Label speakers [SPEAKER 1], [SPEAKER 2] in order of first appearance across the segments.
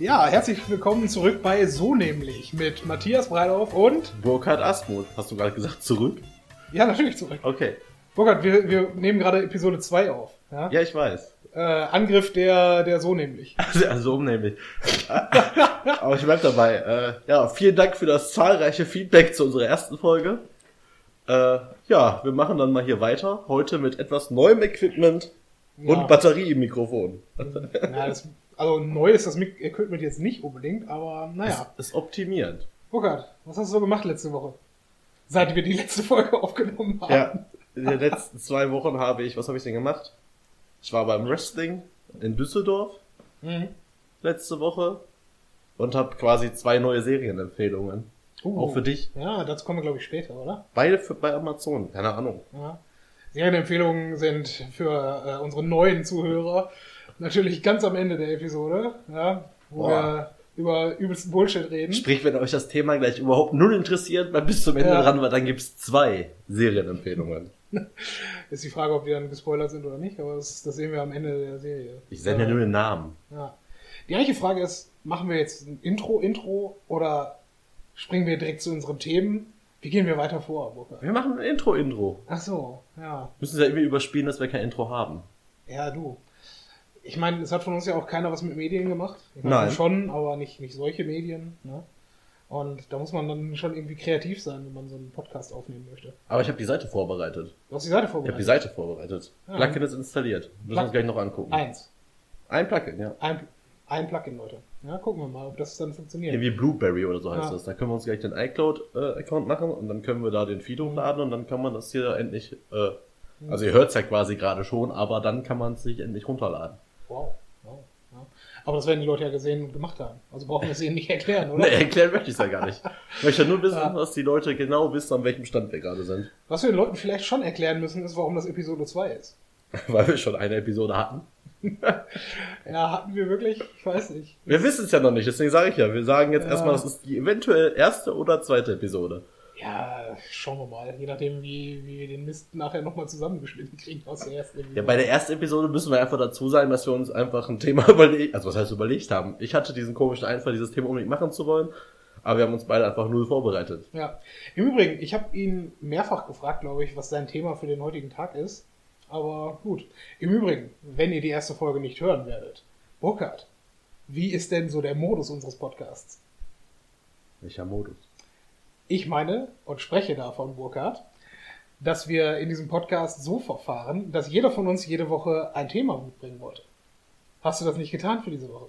[SPEAKER 1] Ja, herzlich willkommen zurück bei So nämlich mit Matthias Breithoff und.
[SPEAKER 2] Burkhard Asmuth. Hast du gerade gesagt zurück?
[SPEAKER 1] Ja, natürlich zurück.
[SPEAKER 2] Okay.
[SPEAKER 1] Burkhard, wir, wir nehmen gerade Episode 2 auf. Ja?
[SPEAKER 2] Ja, ich weiß.
[SPEAKER 1] Äh, Angriff der, der So nämlich.
[SPEAKER 2] Also um nämlich. Aber ich bleib dabei. Äh, ja, vielen Dank für das zahlreiche Feedback zu unserer ersten Folge. Äh, ja, wir machen dann mal hier weiter. Heute mit etwas neuem Equipment
[SPEAKER 1] Ja.
[SPEAKER 2] und Batterie im Mikrofon.
[SPEAKER 1] Ja, das, also neu ist das Equipment jetzt nicht unbedingt, aber naja.
[SPEAKER 2] Ist, ist optimierend.
[SPEAKER 1] Burkhard, was hast du so gemacht letzte Woche? Seit wir die letzte Folge aufgenommen haben.
[SPEAKER 2] Ja, in den letzten zwei Wochen habe ich, was habe ich denn gemacht? Ich war beim Wrestling in Düsseldorf
[SPEAKER 1] Mhm.
[SPEAKER 2] letzte Woche und habe quasi zwei neue Serienempfehlungen.
[SPEAKER 1] Uh.
[SPEAKER 2] Auch für dich.
[SPEAKER 1] Ja, dazu kommen wir, glaube ich, später, oder?
[SPEAKER 2] Beide für, bei Amazon. Keine Ahnung.
[SPEAKER 1] Ja. Serienempfehlungen sind für äh, unsere neuen Zuhörer natürlich ganz am Ende der Episode, ja, wo
[SPEAKER 2] Boah.
[SPEAKER 1] wir über übelsten Bullshit reden.
[SPEAKER 2] Sprich, wenn euch das Thema gleich überhaupt null interessiert, mal bis zum Ende
[SPEAKER 1] Ja.
[SPEAKER 2] dran war, dann gibt's zwei Serienempfehlungen.
[SPEAKER 1] Ist die Frage, ob die dann gespoilert sind oder nicht, aber das, das sehen wir am Ende der Serie.
[SPEAKER 2] Ich sende ja nur den Namen.
[SPEAKER 1] Ja. Die eigentliche Frage ist, machen wir jetzt ein Intro, Intro oder springen wir direkt zu unseren Themen? Wie gehen wir weiter vor, Burkhard?
[SPEAKER 2] Wir machen ein Intro-Intro.
[SPEAKER 1] Ach so, ja.
[SPEAKER 2] Müssen sie ja irgendwie überspielen, dass wir kein Intro haben.
[SPEAKER 1] Ja, du. Ich meine, es hat von uns ja auch keiner was mit Medien gemacht. Ich
[SPEAKER 2] Nein.
[SPEAKER 1] meine, Schon, aber nicht, nicht solche Medien. Ne? Und da muss man dann schon irgendwie kreativ sein, wenn man so einen Podcast aufnehmen möchte.
[SPEAKER 2] Aber ich habe die Seite vorbereitet.
[SPEAKER 1] Du hast die Seite
[SPEAKER 2] Ich habe die
[SPEAKER 1] vorbereitet.
[SPEAKER 2] Seite vorbereitet.
[SPEAKER 1] Ja.
[SPEAKER 2] Plugin ist installiert. Müssen wir uns gleich noch angucken.
[SPEAKER 1] Eins.
[SPEAKER 2] Ein Plugin, ja.
[SPEAKER 1] Ein, ein Plugin, Leute. Ja, gucken wir mal, ob das dann funktioniert.
[SPEAKER 2] Irgendwie Blueberry oder so heißt
[SPEAKER 1] Ja.
[SPEAKER 2] das. Da können wir uns gleich den iCloud-Account machen und dann können wir da den Feed hochladen und dann kann man das hier endlich, äh, also ihr hört's ja quasi gerade schon, aber dann kann man es sich endlich runterladen.
[SPEAKER 1] Wow. wow. Ja. Aber das werden die Leute ja gesehen und gemacht haben. Also brauchen wir es ihnen nicht erklären, oder?
[SPEAKER 2] Nee, erklären möchte ich ja gar nicht. Ich möchte nur wissen,
[SPEAKER 1] Ja.
[SPEAKER 2] dass die Leute genau wissen, an welchem Stand wir gerade sind.
[SPEAKER 1] Was wir den Leuten vielleicht schon erklären müssen, ist, warum das Episode 2 ist.
[SPEAKER 2] Weil wir schon eine Episode hatten.
[SPEAKER 1] Ja, hatten wir wirklich? Ich weiß nicht.
[SPEAKER 2] Wir wissen es ja noch nicht, deswegen sage ich ja, wir sagen jetzt
[SPEAKER 1] Ja.
[SPEAKER 2] erstmal, das ist die eventuell erste oder zweite Episode.
[SPEAKER 1] Ja, schauen wir mal. Je nachdem, wie, wie wir den Mist nachher nochmal zusammengeschnitten kriegen aus der ersten Episode.
[SPEAKER 2] Ja, bei der ersten Episode müssen wir einfach dazu sagen, dass wir uns einfach ein Thema überlegt, also was heißt überlegt haben. Ich hatte diesen komischen Einfall, dieses Thema unbedingt machen zu wollen, aber wir haben uns beide einfach null vorbereitet.
[SPEAKER 1] Ja. Im Übrigen, ich habe ihn mehrfach gefragt, glaube ich, was sein Thema für den heutigen Tag ist. Aber gut. Im Übrigen, wenn ihr die erste Folge nicht hören werdet, Burkhard, wie ist denn so der Modus unseres Podcasts?
[SPEAKER 2] Welcher Modus?
[SPEAKER 1] Ich meine und spreche davon, Burkhard, dass wir in diesem Podcast so verfahren, dass jeder von uns jede Woche ein Thema mitbringen wollte. Hast du das nicht getan für diese Woche?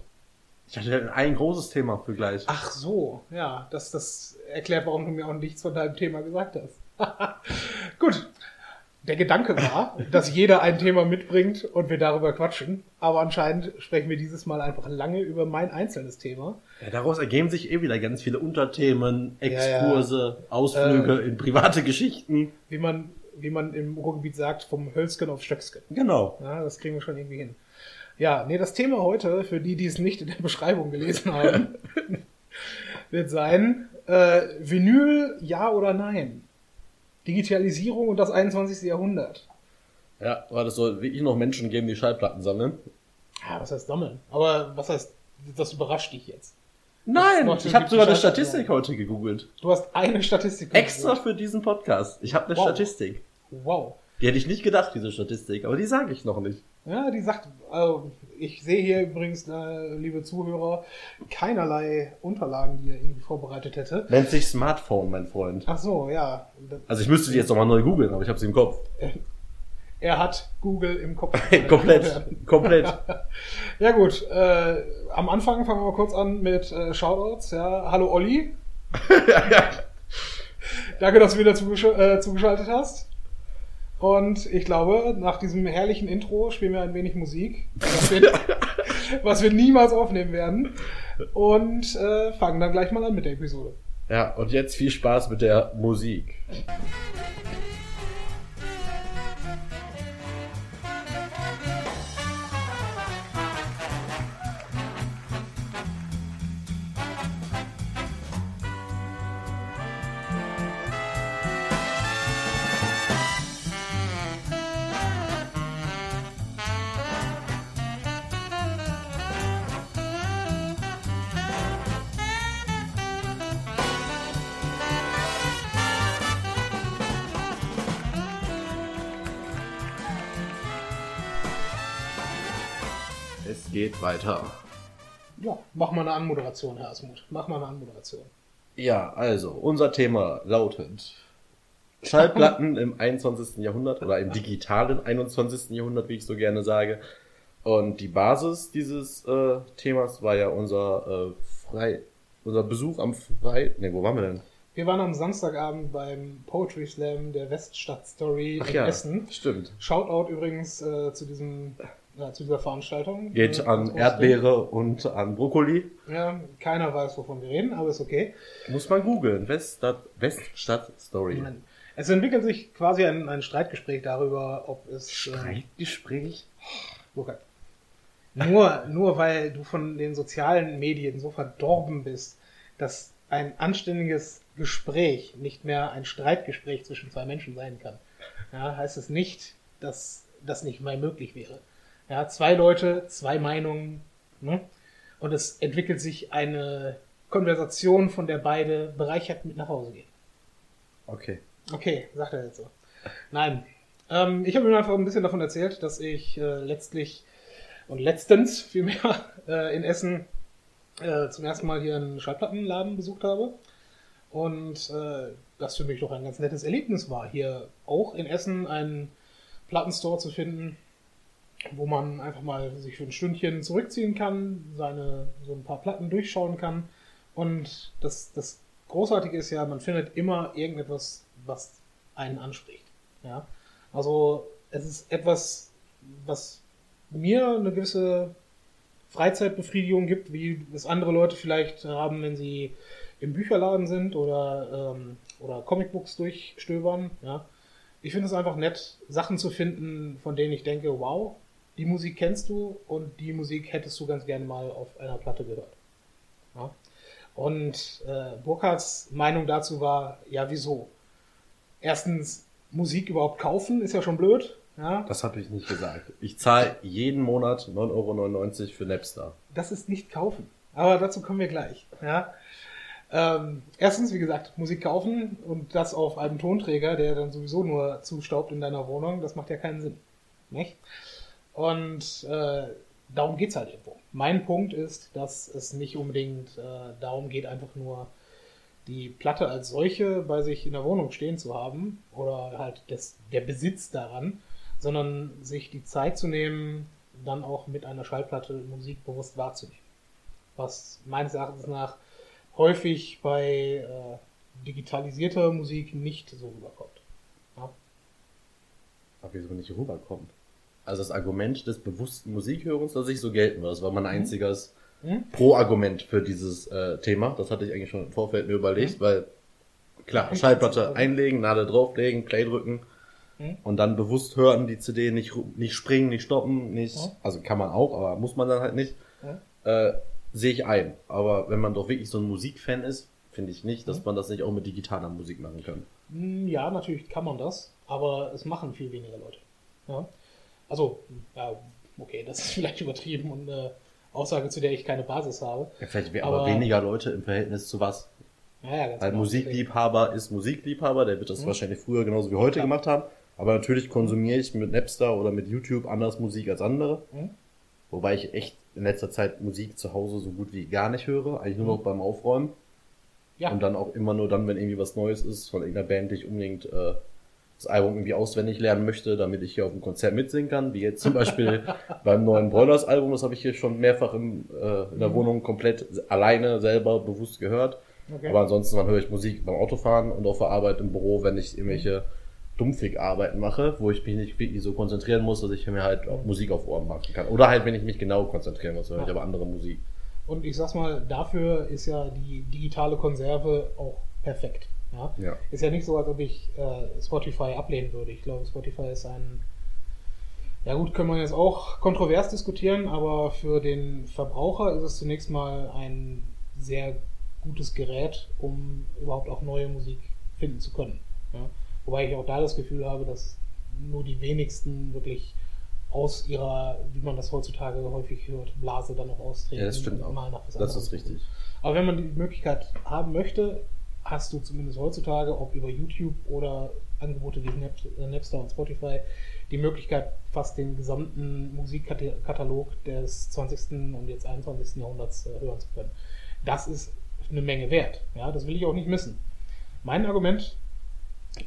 [SPEAKER 2] Ich hatte ein großes Thema für gleich.
[SPEAKER 1] Ach so, ja, das, das erklärt, warum du mir auch nichts von deinem Thema gesagt hast. Gut. Der Gedanke war, dass jeder ein Thema mitbringt und wir darüber quatschen. Aber anscheinend sprechen wir dieses Mal einfach lange über mein einzelnes Thema.
[SPEAKER 2] Ja, daraus ergeben sich eh wieder ganz viele Unterthemen,
[SPEAKER 1] ja.
[SPEAKER 2] Exkurse, Ausflüge in private Geschichten.
[SPEAKER 1] Wie man, wie man im Ruhrgebiet sagt, vom Hölzgen auf Stöcksken.
[SPEAKER 2] Genau.
[SPEAKER 1] Ja, das kriegen wir schon irgendwie hin. Ja, nee, das Thema heute, für die, die es nicht in der Beschreibung gelesen haben, wird sein, äh, Vinyl, ja oder nein? Digitalisierung und das 21. Jahrhundert.
[SPEAKER 2] Ja, weil es soll wirklich noch Menschen geben, die Schallplatten sammeln.
[SPEAKER 1] Ja, was heißt sammeln? Aber was heißt, das überrascht dich jetzt?
[SPEAKER 2] Nein, ich habe sogar eine Statistik heute gegoogelt.
[SPEAKER 1] Du hast eine Statistik.
[SPEAKER 2] Extra für diesen Podcast. Ich habe eine
[SPEAKER 1] Wow.
[SPEAKER 2] Statistik.
[SPEAKER 1] Wow.
[SPEAKER 2] Die hätte ich nicht gedacht, diese Statistik, aber die sage ich noch nicht.
[SPEAKER 1] Ja, die sagt, also ich sehe hier übrigens, äh, liebe Zuhörer, keinerlei Unterlagen, die er irgendwie vorbereitet hätte.
[SPEAKER 2] Nennt sich Smartphone, mein Freund.
[SPEAKER 1] Ach so, ja.
[SPEAKER 2] Also ich müsste die jetzt nochmal neu googeln, aber ich habe sie im Kopf.
[SPEAKER 1] Er hat Google im Kopf.
[SPEAKER 2] komplett, komplett.
[SPEAKER 1] Ja gut, äh, am Anfang fangen wir mal kurz an mit äh, Shoutouts. Ja, hallo Olli. Danke, dass du wieder zugesch äh, zugeschaltet hast. Und ich glaube, nach diesem herrlichen Intro spielen wir ein wenig Musik, was wir, was wir niemals aufnehmen werden. Und äh, fangen dann gleich mal an mit der Episode.
[SPEAKER 2] Ja, und jetzt viel Spaß mit der Musik. Geht weiter.
[SPEAKER 1] Ja, mach mal eine Anmoderation, Herr Asmuth. Mach mal eine Anmoderation.
[SPEAKER 2] Ja, also, unser Thema lautet Schallplatten im 21. Jahrhundert oder im digitalen 21. Jahrhundert, wie ich so gerne sage. Und die Basis dieses äh, Themas war ja unser äh, Frei, unser Besuch am Frei, ne, wo waren wir denn?
[SPEAKER 1] Wir waren am Samstagabend beim Poetry Slam der Weststadt Story
[SPEAKER 2] Ach
[SPEAKER 1] in
[SPEAKER 2] ja,
[SPEAKER 1] Essen.
[SPEAKER 2] stimmt.
[SPEAKER 1] Shoutout übrigens äh, zu diesem ja, zu dieser Veranstaltung.
[SPEAKER 2] Geht
[SPEAKER 1] Äh,
[SPEAKER 2] an Erdbeere und an Brokkoli.
[SPEAKER 1] Ja, keiner weiß, wovon wir reden, aber ist okay.
[SPEAKER 2] Muss man googeln. Weststadt, Weststadt Story.
[SPEAKER 1] Es entwickelt sich quasi ein, ein Streitgespräch darüber, ob es ähm,
[SPEAKER 2] Streitgespräch?
[SPEAKER 1] Burkhard, nur, nur weil du von den sozialen Medien so verdorben bist, dass ein anständiges Gespräch nicht mehr ein Streitgespräch zwischen zwei Menschen sein kann, ja, heißt es nicht, dass das nicht mal möglich wäre. Ja, zwei Leute, zwei Meinungen, ne? und es entwickelt sich eine Konversation, von der beide bereichert mit nach Hause gehen.
[SPEAKER 2] Okay.
[SPEAKER 1] Okay, sagt er jetzt so. Nein. Ähm, ich habe ihm einfach ein bisschen davon erzählt, dass ich äh, letztlich und letztens vielmehr äh, in Essen äh, zum ersten Mal hier einen Schallplattenladen besucht habe. Und äh, das für mich doch ein ganz nettes Erlebnis war, hier auch in Essen einen Plattenstore zu finden, wo man einfach mal sich für ein Stündchen zurückziehen kann, seine so ein paar Platten durchschauen kann. Und das, das Großartige ist ja, man findet immer irgendetwas, was einen anspricht. Ja? Also es ist etwas, was mir eine gewisse Freizeitbefriedigung gibt, wie es andere Leute vielleicht haben, wenn sie im Bücherladen sind oder, ähm, oder Comicbooks durchstöbern. Ja? Ich finde es einfach nett, Sachen zu finden, von denen ich denke, wow, die Musik kennst du und die Musik hättest du ganz gerne mal auf einer Platte gehört. Ja? Und äh, Burkhards Meinung dazu war, ja, wieso? Erstens, Musik überhaupt kaufen ist ja schon blöd. Ja?
[SPEAKER 2] Das habe ich nicht gesagt. Ich zahle jeden Monat 9,99 Euro für Napster.
[SPEAKER 1] Das ist nicht kaufen. Aber dazu kommen wir gleich. Ja? Ähm, erstens, wie gesagt, Musik kaufen und das auf einem Tonträger, der dann sowieso nur zustaubt in deiner Wohnung, das macht ja keinen Sinn. Nicht? Und äh, darum geht's halt irgendwo. Mein Punkt ist, dass es nicht unbedingt äh, darum geht, einfach nur die Platte als solche bei sich in der Wohnung stehen zu haben oder halt des, der Besitz daran, sondern sich die Zeit zu nehmen, dann auch mit einer Schallplatte Musik bewusst wahrzunehmen. Was meines Erachtens nach häufig bei äh, digitalisierter Musik nicht so rüberkommt. Ja?
[SPEAKER 2] Aber wieso nicht rüberkommt? Also das Argument des bewussten Musikhörens, das ich so gelten wird, das war mein einziges
[SPEAKER 1] Hm?
[SPEAKER 2] Pro-Argument für dieses äh, Thema. Das hatte ich eigentlich schon im Vorfeld mir überlegt, weil klar, Schallplatte einlegen, Nadel drauflegen, Play drücken
[SPEAKER 1] Hm?
[SPEAKER 2] und dann bewusst hören, die CD nicht, nicht springen, nicht stoppen, nicht,
[SPEAKER 1] Ja.
[SPEAKER 2] also kann man auch, aber muss man dann halt nicht,
[SPEAKER 1] Ja.
[SPEAKER 2] äh, sehe ich ein. Aber wenn man doch wirklich so ein Musikfan ist, finde ich nicht, dass man das nicht auch mit digitaler Musik machen kann.
[SPEAKER 1] Hm, Ja, natürlich kann man das, aber es machen viel weniger Leute. Ja? Also, ja, okay, das ist vielleicht übertrieben und eine Aussage, zu der ich keine Basis habe.
[SPEAKER 2] Ja, vielleicht aber,
[SPEAKER 1] Aber-
[SPEAKER 2] weniger Leute im Verhältnis zu was.
[SPEAKER 1] Ja, ja, ganz
[SPEAKER 2] Weil
[SPEAKER 1] genau.
[SPEAKER 2] Musikliebhaber ist Musikliebhaber, der wird das
[SPEAKER 1] Mhm.
[SPEAKER 2] wahrscheinlich früher genauso wie heute
[SPEAKER 1] Ja.
[SPEAKER 2] gemacht haben. Aber natürlich konsumiere ich mit Napster oder mit YouTube anders Musik als andere.
[SPEAKER 1] Mhm.
[SPEAKER 2] Wobei ich echt in letzter Zeit Musik zu Hause so gut wie gar nicht höre. Eigentlich nur
[SPEAKER 1] Mhm.
[SPEAKER 2] noch beim Aufräumen.
[SPEAKER 1] Ja,
[SPEAKER 2] Und dann auch immer nur dann, wenn irgendwie was Neues ist von irgendeiner Band, die ich unbedingt äh, das Album irgendwie auswendig lernen möchte, damit ich hier auf dem Konzert mitsingen kann. Wie jetzt zum Beispiel beim neuen Broilers Album, das habe ich hier schon mehrfach im, äh, in der
[SPEAKER 1] Mhm.
[SPEAKER 2] Wohnung komplett alleine selber bewusst gehört.
[SPEAKER 1] okay.
[SPEAKER 2] Aber ansonsten dann höre ich Musik beim Autofahren und auf der Arbeit im Büro, wenn ich irgendwelche Dumpfig-Arbeiten mache, wo ich mich nicht wirklich so konzentrieren muss, dass ich mir halt auch Musik auf Ohren machen kann. Oder halt, wenn ich mich genau konzentrieren muss, höre ich
[SPEAKER 1] Ja.
[SPEAKER 2] aber andere Musik.
[SPEAKER 1] Und ich sag's mal, dafür ist ja die digitale Konserve auch perfekt. Ja?
[SPEAKER 2] Ja.
[SPEAKER 1] Ist ja nicht so, als ob ich äh, Spotify ablehnen würde. Ich glaube, Spotify ist ein. Ja gut, können wir jetzt auch kontrovers diskutieren, aber für den Verbraucher ist es zunächst mal ein sehr gutes Gerät, um überhaupt auch neue Musik finden zu können. Ja? Wobei ich auch da das Gefühl habe, dass nur die wenigsten wirklich aus ihrer, wie man das heutzutage häufig hört, Blase dann noch austreten.
[SPEAKER 2] Ja, das stimmt auch.
[SPEAKER 1] mal nach was
[SPEAKER 2] Das ist richtig.
[SPEAKER 1] Aber wenn man die Möglichkeit haben möchte, hast du zumindest heutzutage, ob über YouTube oder Angebote wie Nap- Napster und Spotify, die Möglichkeit, fast den gesamten Musikkatalog des 20. und jetzt 21. Jahrhunderts äh, hören zu können. Das ist eine Menge wert. Ja, das will ich auch nicht missen. Mein Argument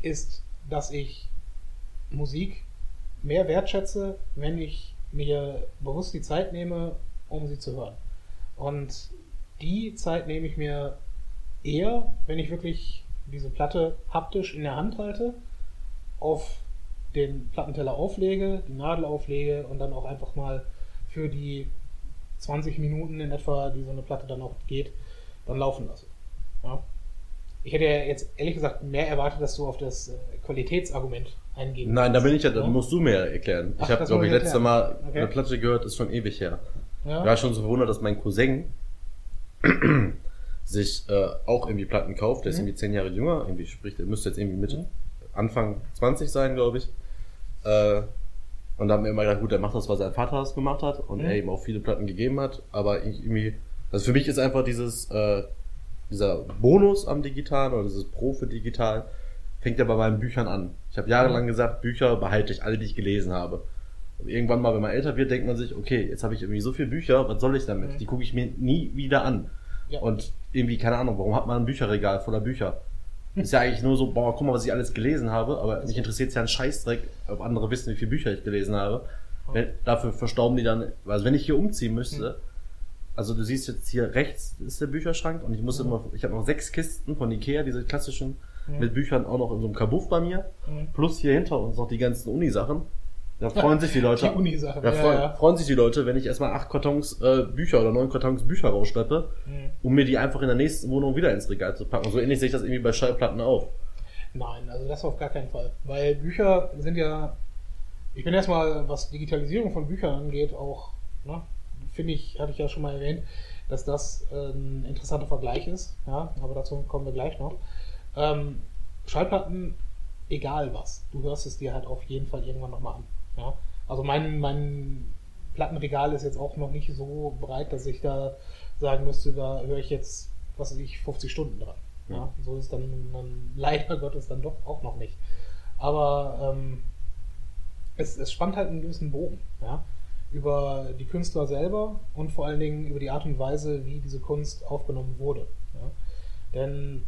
[SPEAKER 1] ist, dass ich Musik mehr wertschätze, wenn ich mir bewusst die Zeit nehme, um sie zu hören. Und die Zeit nehme ich mir eher, wenn ich wirklich diese Platte haptisch in der Hand halte, auf den Plattenteller auflege, die Nadel auflege und dann auch einfach mal für die 20 Minuten in etwa, die so eine Platte dann auch geht, dann laufen lasse. Ja. Ich hätte ja jetzt ehrlich gesagt mehr erwartet, dass du auf das äh, Qualitätsargument eingehen
[SPEAKER 2] Nein, da bin ich ja, da
[SPEAKER 1] ne?
[SPEAKER 2] musst du mir erklären.
[SPEAKER 1] Ach,
[SPEAKER 2] ich habe, glaube ich,
[SPEAKER 1] muss ich
[SPEAKER 2] letzte
[SPEAKER 1] erklären.
[SPEAKER 2] Mal
[SPEAKER 1] Okay.
[SPEAKER 2] eine Platte gehört, ist schon ewig her.
[SPEAKER 1] Ja.
[SPEAKER 2] Ich war schon so verwundert, dass mein Cousin sich äh, auch irgendwie Platten kauft. Der ist
[SPEAKER 1] Mhm.
[SPEAKER 2] irgendwie zehn Jahre jünger, irgendwie sprich, der müsste jetzt irgendwie Mitte,
[SPEAKER 1] Mhm.
[SPEAKER 2] Anfang 20 sein, glaube ich. Äh, und da haben wir immer gedacht, gut, der macht das, was sein Vater das gemacht hat und
[SPEAKER 1] Mhm.
[SPEAKER 2] er ihm auch viele Platten gegeben hat. Aber ich irgendwie, also für mich ist einfach dieses, äh, dieser Bonus am Digitalen oder dieses Pro für Digital fängt ja bei meinen Büchern an. Ich habe jahrelang gesagt, Bücher behalte ich alle, die ich gelesen habe. Und irgendwann mal, wenn man älter wird, denkt man sich, okay, jetzt habe ich irgendwie so viele Bücher, was soll ich damit?
[SPEAKER 1] Mhm.
[SPEAKER 2] Die gucke ich mir nie wieder an.
[SPEAKER 1] Ja.
[SPEAKER 2] Und irgendwie, keine Ahnung, warum hat man ein Bücherregal voller Bücher? Ist ja eigentlich nur so, boah, guck mal, was ich alles gelesen habe, aber mich interessiert ja ein Scheißdreck, ob andere wissen, wie viele Bücher ich gelesen habe. Wenn, dafür verstauben die dann, also wenn ich hier umziehen müsste, also du siehst jetzt hier rechts ist der Bücherschrank und ich muss
[SPEAKER 1] Mhm.
[SPEAKER 2] immer, ich habe noch sechs Kisten von Ikea, diese klassischen,
[SPEAKER 1] Mhm.
[SPEAKER 2] mit Büchern auch noch in so einem Kabuff bei mir,
[SPEAKER 1] Mhm.
[SPEAKER 2] plus hier hinter uns noch die ganzen Uni-Sachen. Da freuen sich die Leute.
[SPEAKER 1] Die
[SPEAKER 2] Da
[SPEAKER 1] ja,
[SPEAKER 2] freuen,
[SPEAKER 1] ja.
[SPEAKER 2] freuen sich die Leute, wenn ich erstmal acht Kartons äh, Bücher oder neun Kartons Bücher rausschleppe,
[SPEAKER 1] Mhm.
[SPEAKER 2] um mir die einfach in der nächsten Wohnung wieder ins Regal zu packen. So ähnlich sehe ich das irgendwie bei Schallplatten auch.
[SPEAKER 1] Nein, also das auf gar keinen Fall. Weil Bücher sind ja, ich bin erstmal, was Digitalisierung von Büchern angeht, auch, ne, finde ich, hatte ich ja schon mal erwähnt, dass das äh, ein interessanter Vergleich ist. Ja, aber dazu kommen wir gleich noch. Ähm, Schallplatten, egal was, du hörst es dir halt auf jeden Fall irgendwann nochmal an. Ja? Also mein, mein Plattenregal ist jetzt auch noch nicht so breit, dass ich da sagen müsste, da höre ich jetzt, was weiß ich, 50 Stunden dran. Ja, so ist dann, dann leider Gottes dann doch auch noch nicht. Aber ähm, es, es spannt halt einen gewissen Bogen, ja, über die Künstler selber und vor allen Dingen über die Art und Weise, wie diese Kunst aufgenommen wurde. Ja. Denn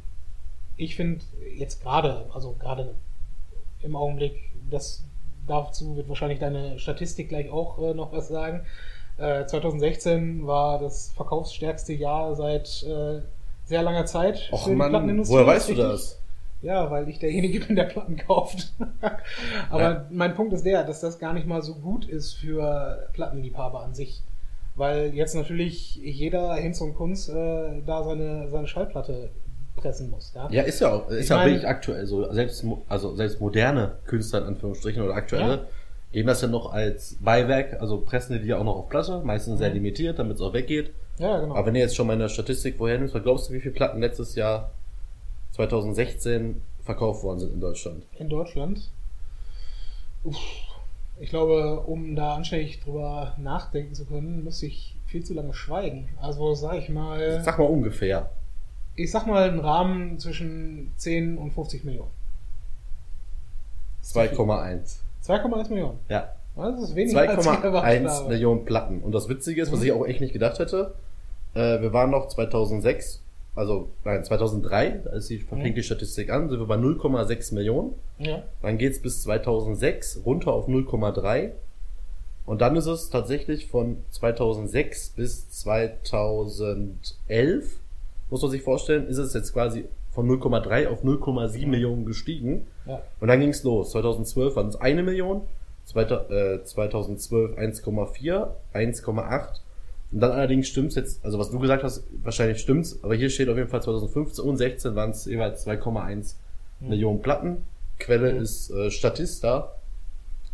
[SPEAKER 1] ich finde jetzt gerade, also gerade im Augenblick, das dazu wird wahrscheinlich deine Statistik gleich auch äh, noch was sagen. Äh, 2016 war das verkaufsstärkste Jahr seit äh, sehr langer Zeit
[SPEAKER 2] Och
[SPEAKER 1] für die Plattenindustrie.
[SPEAKER 2] woher weißt du das?
[SPEAKER 1] Ja, weil ich derjenige bin, der Platten kauft. Aber
[SPEAKER 2] Ja.
[SPEAKER 1] mein Punkt ist der, dass das gar nicht mal so gut ist für Plattenliebhaber an sich. Weil jetzt natürlich jeder Hinz und Kunz äh, da seine, seine Schallplatte pressen muss. Ja?
[SPEAKER 2] Ja, ist ja auch, ist
[SPEAKER 1] Ich
[SPEAKER 2] ja wirklich aktuell so. Selbst, also selbst moderne Künstler in Anführungsstrichen oder aktuelle
[SPEAKER 1] Ja.
[SPEAKER 2] geben das ja noch als Beiwerk, also pressen die die ja auch noch auf Platte, meistens sehr
[SPEAKER 1] Mhm.
[SPEAKER 2] limitiert, damit es auch weggeht.
[SPEAKER 1] ja, genau.
[SPEAKER 2] Aber wenn ihr jetzt schon meine Statistik vorher nimmst, was glaubst du, wie viele Platten letztes Jahr 2016 verkauft worden sind in Deutschland?
[SPEAKER 1] in Deutschland. Uff, ich glaube, um da anständig drüber nachdenken zu können, müsste ich viel zu lange schweigen. Also sag ich mal,
[SPEAKER 2] Sag mal ungefähr.
[SPEAKER 1] Ich sag mal einen Rahmen zwischen 10 und 50 Millionen.
[SPEAKER 2] 2,1.
[SPEAKER 1] 2,1 Millionen.
[SPEAKER 2] Ja.
[SPEAKER 1] Das ist weniger als ich erwartet
[SPEAKER 2] 2,1
[SPEAKER 1] habe.
[SPEAKER 2] Millionen Platten. Und das Witzige ist, was ich auch echt nicht gedacht hätte, äh, wir waren noch 2006, also nein, 2003, da ist die,
[SPEAKER 1] Mhm.
[SPEAKER 2] fängt die Statistik an, sind wir bei 0,6 Millionen.
[SPEAKER 1] Ja.
[SPEAKER 2] Dann geht's bis 2006 runter auf 0,3. Und dann ist es tatsächlich von 2006 bis 2011, muss man sich vorstellen, ist es jetzt quasi von 0,3 auf 0,7 Millionen gestiegen.
[SPEAKER 1] ja.
[SPEAKER 2] Und dann ging's los. 2012 waren es eine Million, zweita- äh, 2012 1,4, 1,8. Und dann allerdings stimmt's jetzt, also was du gesagt hast, wahrscheinlich stimmt's, aber hier steht auf jeden Fall 2015 und 16 waren es jeweils 2,1
[SPEAKER 1] Hm.
[SPEAKER 2] Millionen Platten. Quelle
[SPEAKER 1] Mhm.
[SPEAKER 2] ist äh, Statista.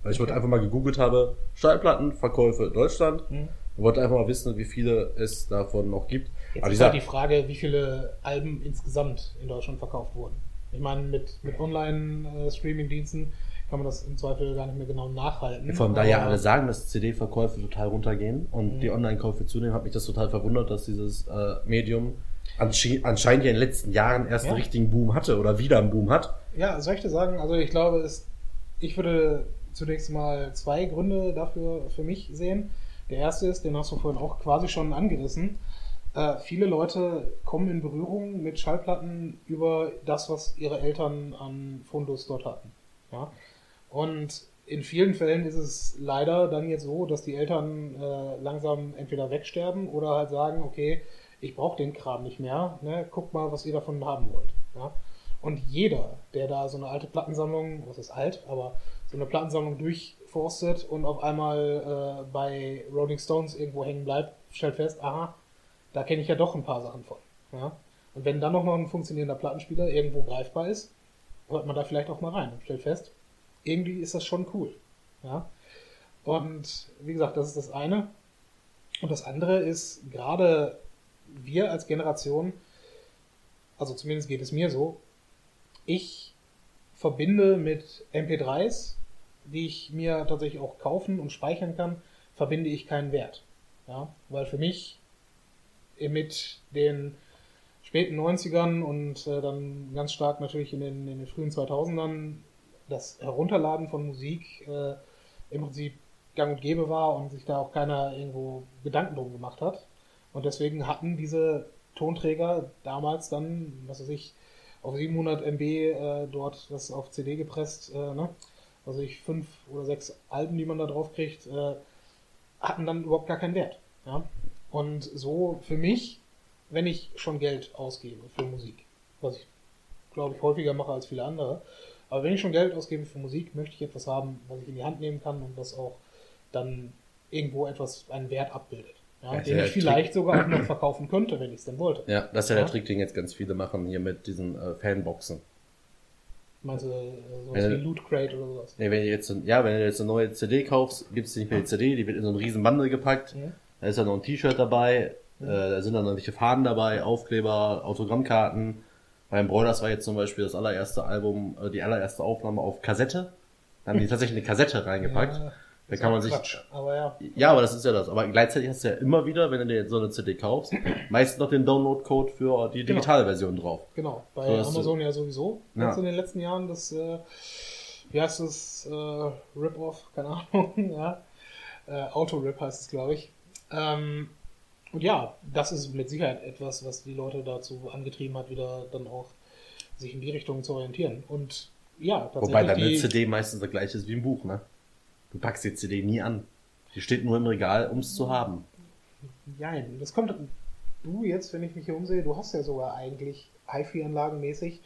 [SPEAKER 2] Weil ich wollte einfach mal gegoogelt habe, Schallplattenverkäufe Deutschland.
[SPEAKER 1] Hm.
[SPEAKER 2] Und wollte einfach mal wissen, wie viele es davon noch gibt.
[SPEAKER 1] Jetzt
[SPEAKER 2] Aber
[SPEAKER 1] ist halt die Frage, wie viele Alben insgesamt in Deutschland verkauft wurden. Ich meine, mit, mit Online-Streaming-Diensten kann man das im Zweifel gar nicht mehr genau nachhalten.
[SPEAKER 2] Vor allem, da ja alle sagen, dass CD-Verkäufe total runtergehen und
[SPEAKER 1] Mhm.
[SPEAKER 2] die Online-Käufe zunehmen, hat mich das total verwundert, dass dieses äh, Medium anscheinend ja in den letzten Jahren erst ja. einen richtigen Boom hatte oder wieder einen Boom hat.
[SPEAKER 1] Ja, soll ich dir sagen, also ich glaube, es, ich würde zunächst mal zwei Gründe dafür für mich sehen. Der erste ist, den hast du vorhin auch quasi schon angerissen. Äh, viele Leute kommen in Berührung mit Schallplatten über das, was ihre Eltern an Fundus dort hatten. Ja? Und in vielen Fällen ist es leider dann jetzt so, dass die Eltern äh, langsam entweder wegsterben oder halt sagen, okay, ich brauche den Kram nicht mehr, ne? guckt mal, was ihr davon haben wollt. Ja? Und jeder, der da so eine alte Plattensammlung, was ist alt, aber so eine Plattensammlung durchforstet und auf einmal äh, bei Rolling Stones irgendwo hängen bleibt, stellt fest, aha, da kenne ich ja doch ein paar Sachen von. Ja? Und wenn dann noch mal ein funktionierender Plattenspieler irgendwo greifbar ist, hört man da vielleicht auch mal rein und stellt fest, irgendwie ist das schon cool. Ja? Und wie gesagt, das ist das eine. Und das andere ist, gerade wir als Generation, also zumindest geht es mir so, ich verbinde mit MP3s, die ich mir tatsächlich auch kaufen und speichern kann, verbinde ich keinen Wert. Ja? Weil für mich mit den späten 90ern und äh, dann ganz stark natürlich in den, in den frühen 2000ern das Herunterladen von Musik äh, im Prinzip gang und gäbe war und sich da auch keiner irgendwo Gedanken drum gemacht hat. Und deswegen hatten diese Tonträger damals dann, was weiß ich, auf 700 MB äh, dort das auf CD gepresst, äh, ne? also ich fünf oder sechs Alben, die man da drauf kriegt, äh, hatten dann überhaupt gar keinen Wert. Ja? Und so für mich, wenn ich schon Geld ausgebe für Musik, was ich glaube ich häufiger mache als viele andere, aber wenn ich schon Geld ausgebe für Musik, möchte ich etwas haben, was ich in die Hand nehmen kann und was auch dann irgendwo etwas einen Wert abbildet. Ja, den ich vielleicht Trick. sogar auch noch verkaufen könnte, wenn ich es denn wollte.
[SPEAKER 2] Ja, das ist ja, ja, der Trick, den jetzt ganz viele machen hier mit diesen äh, Fanboxen.
[SPEAKER 1] Meinst du äh, sowas wie Loot Crate oder sowas?
[SPEAKER 2] Nee, wenn du jetzt, ja, wenn du jetzt eine neue CD kaufst, gibst du nicht mehr die CD, die wird in so einen riesen Bundle gepackt. Ja. Da ist dann noch ein T-Shirt dabei, äh, da sind dann noch welche Fahnen dabei, Aufkleber, Autogrammkarten. Beim Broilers war jetzt zum Beispiel das allererste Album, äh, die allererste Aufnahme auf Kassette. Da haben die tatsächlich eine Kassette reingepackt. Ja, da kann man sich. Quatsch, aber ja. Ja, aber das ist ja das. Aber gleichzeitig hast du ja immer wieder, wenn du dir so eine CD kaufst, meistens noch den Download-Code für die genau. digitale. Version drauf.
[SPEAKER 1] Genau. Bei so, Amazon ja sowieso. Ja. Jetzt in den letzten Jahren das, äh, wie heißt das, äh, Rip-Off, keine Ahnung, ja. Äh, Auto-Rip heißt es, glaube ich. Ähm, und ja, das ist mit Sicherheit etwas, was die Leute dazu angetrieben hat, wieder dann auch sich in die Richtung zu orientieren. Und ja,
[SPEAKER 2] tatsächlich. Wobei dann eine CD meistens das gleiche ist wie ein Buch, ne? Du packst die CD nie an. Die steht nur im Regal, um es zu haben.
[SPEAKER 1] Nein, das kommt. Du jetzt, wenn ich mich hier umsehe, du hast ja sogar eigentlich HiFi-Anlagen mäßig,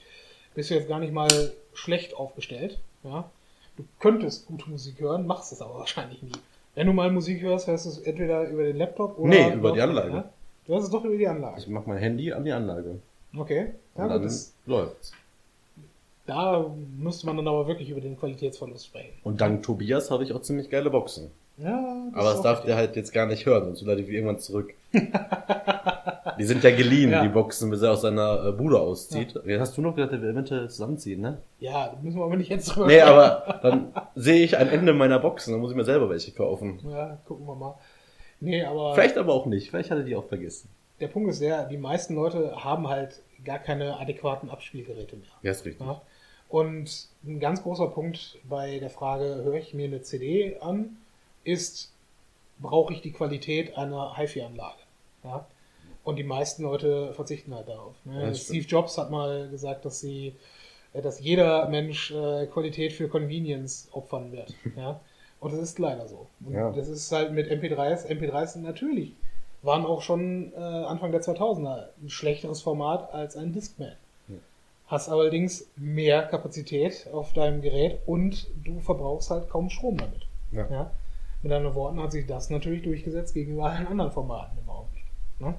[SPEAKER 1] bist du jetzt gar nicht mal schlecht aufgestellt. Ja? Du könntest gute Musik hören, machst es aber wahrscheinlich nie. Wenn du mal Musik hörst, hörst du es entweder über den Laptop oder.
[SPEAKER 2] Nee, über die Anlage. Ja?
[SPEAKER 1] Du hörst es doch über die Anlage.
[SPEAKER 2] Ich mach mein Handy an die Anlage.
[SPEAKER 1] Okay.
[SPEAKER 2] Ja, Und dann das läuft's.
[SPEAKER 1] Da müsste man dann aber wirklich über den Qualitätsverlust sprechen.
[SPEAKER 2] Und dank Tobias habe ich auch ziemlich geile Boxen.
[SPEAKER 1] Ja,
[SPEAKER 2] das Aber das darf der halt jetzt gar nicht hören, sonst lade ich irgendwann zurück. die sind ja geliehen, ja. die Boxen, bis er aus seiner äh, Bude auszieht. Ja. Jetzt hast du noch gesagt, er will eventuell zusammenziehen, ne?
[SPEAKER 1] Ja, müssen wir aber nicht jetzt drüber
[SPEAKER 2] Nee, aber dann sehe ich ein Ende meiner Boxen, dann muss ich mir selber welche kaufen.
[SPEAKER 1] Ja, gucken wir mal. Nee, aber.
[SPEAKER 2] Vielleicht aber auch nicht, vielleicht hat er die auch vergessen.
[SPEAKER 1] Der Punkt ist der, die meisten Leute haben halt gar keine adäquaten Abspielgeräte mehr.
[SPEAKER 2] Ja, ist richtig. Ja?
[SPEAKER 1] Und ein ganz großer Punkt bei der Frage, höre ich mir eine CD an, ist, brauche ich die Qualität einer HiFi-Anlage? Ja? Und die meisten Leute verzichten halt darauf. Ne? Steve Jobs hat mal gesagt, dass sie, äh, dass jeder Mensch äh, Qualität für Convenience opfern wird. ja? Und das ist leider so. Und ja. das ist halt mit MP3s. MP3s sind natürlich, waren auch schon äh, Anfang der 2000er ein schlechteres Format als ein Discman hast allerdings mehr Kapazität auf deinem Gerät und du verbrauchst halt kaum Strom damit. Ja. ja? Mit anderen Worten hat sich das natürlich durchgesetzt gegenüber allen anderen Formaten im Augenblick. Ne?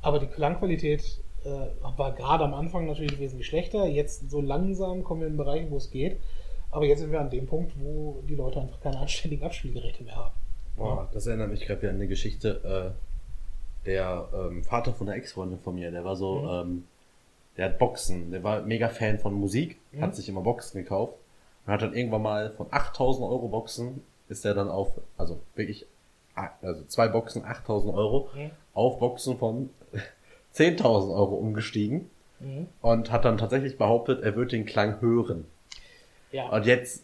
[SPEAKER 1] Aber die Klangqualität äh, war gerade am Anfang natürlich wesentlich schlechter. Jetzt so langsam kommen wir in Bereiche, wo es geht. Aber jetzt sind wir an dem Punkt, wo die Leute einfach keine anständigen Abspielgeräte mehr haben.
[SPEAKER 2] Boah, ja? das erinnert mich gerade an eine Geschichte. Äh, der ähm, Vater von der Ex-Freundin von mir, der war so mhm. ähm, der hat Boxen, der war mega Fan von Musik, mhm. hat sich immer Boxen gekauft und hat dann irgendwann mal von 8000 Euro Boxen ist er dann auf, also wirklich, also zwei Boxen 8000 Euro, mhm. Auf Boxen von 10.000 Euro umgestiegen
[SPEAKER 1] Mhm.
[SPEAKER 2] und hat dann tatsächlich behauptet, er wird den Klang hören.
[SPEAKER 1] Ja.
[SPEAKER 2] Und jetzt,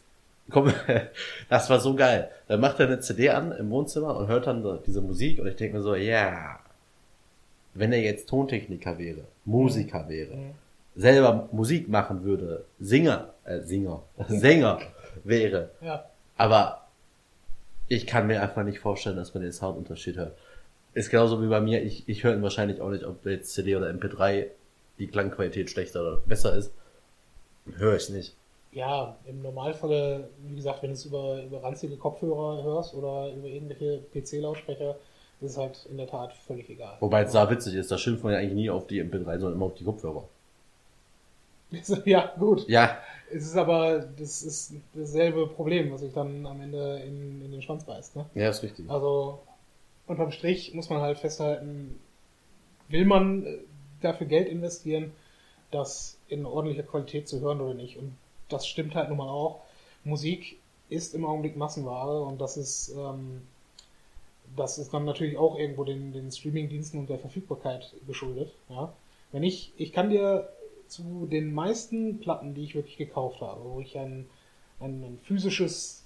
[SPEAKER 2] komm, das war so geil. Dann macht er eine CD an im Wohnzimmer und hört dann diese Musik und ich denke mir so, ja, wenn er jetzt Tontechniker wäre, Musiker wäre,
[SPEAKER 1] Mhm.
[SPEAKER 2] selber Musik machen würde, Singer, äh, Singer, Sänger wäre,
[SPEAKER 1] ja.
[SPEAKER 2] aber ich kann mir einfach nicht vorstellen, dass man den Soundunterschied hört. Ist genauso wie bei mir, ich, ich höre ihn wahrscheinlich auch nicht, ob jetzt CD oder MP3 die Klangqualität schlechter oder besser ist. Höre ich nicht.
[SPEAKER 1] Ja, im Normalfall, wie gesagt, wenn du es über, über ranzige Kopfhörer hörst oder über irgendwelche PC-Lautsprecher, ist es halt in der Tat völlig egal.
[SPEAKER 2] Wobei es da witzig ist, da schimpft man ja eigentlich nie auf die MP3, sondern immer auf die Kopfhörer.
[SPEAKER 1] Ja, gut.
[SPEAKER 2] Ja,
[SPEAKER 1] Es ist aber, das ist dasselbe Problem, was sich dann am Ende in, in den Schwanz beißt. Ne?
[SPEAKER 2] ja, ist richtig.
[SPEAKER 1] Also, unterm Strich muss man halt festhalten, will man äh, dafür Geld investieren, das in ordentlicher Qualität zu hören oder nicht. Und das stimmt halt nun mal auch. Musik ist im Augenblick Massenware und das ist, ähm, das ist dann natürlich auch irgendwo den, den Streaming-Diensten und der Verfügbarkeit geschuldet. Ja? Wenn ich, ich kann dir zu den meisten Platten, die ich wirklich gekauft habe, wo ich ein, ein, ein physisches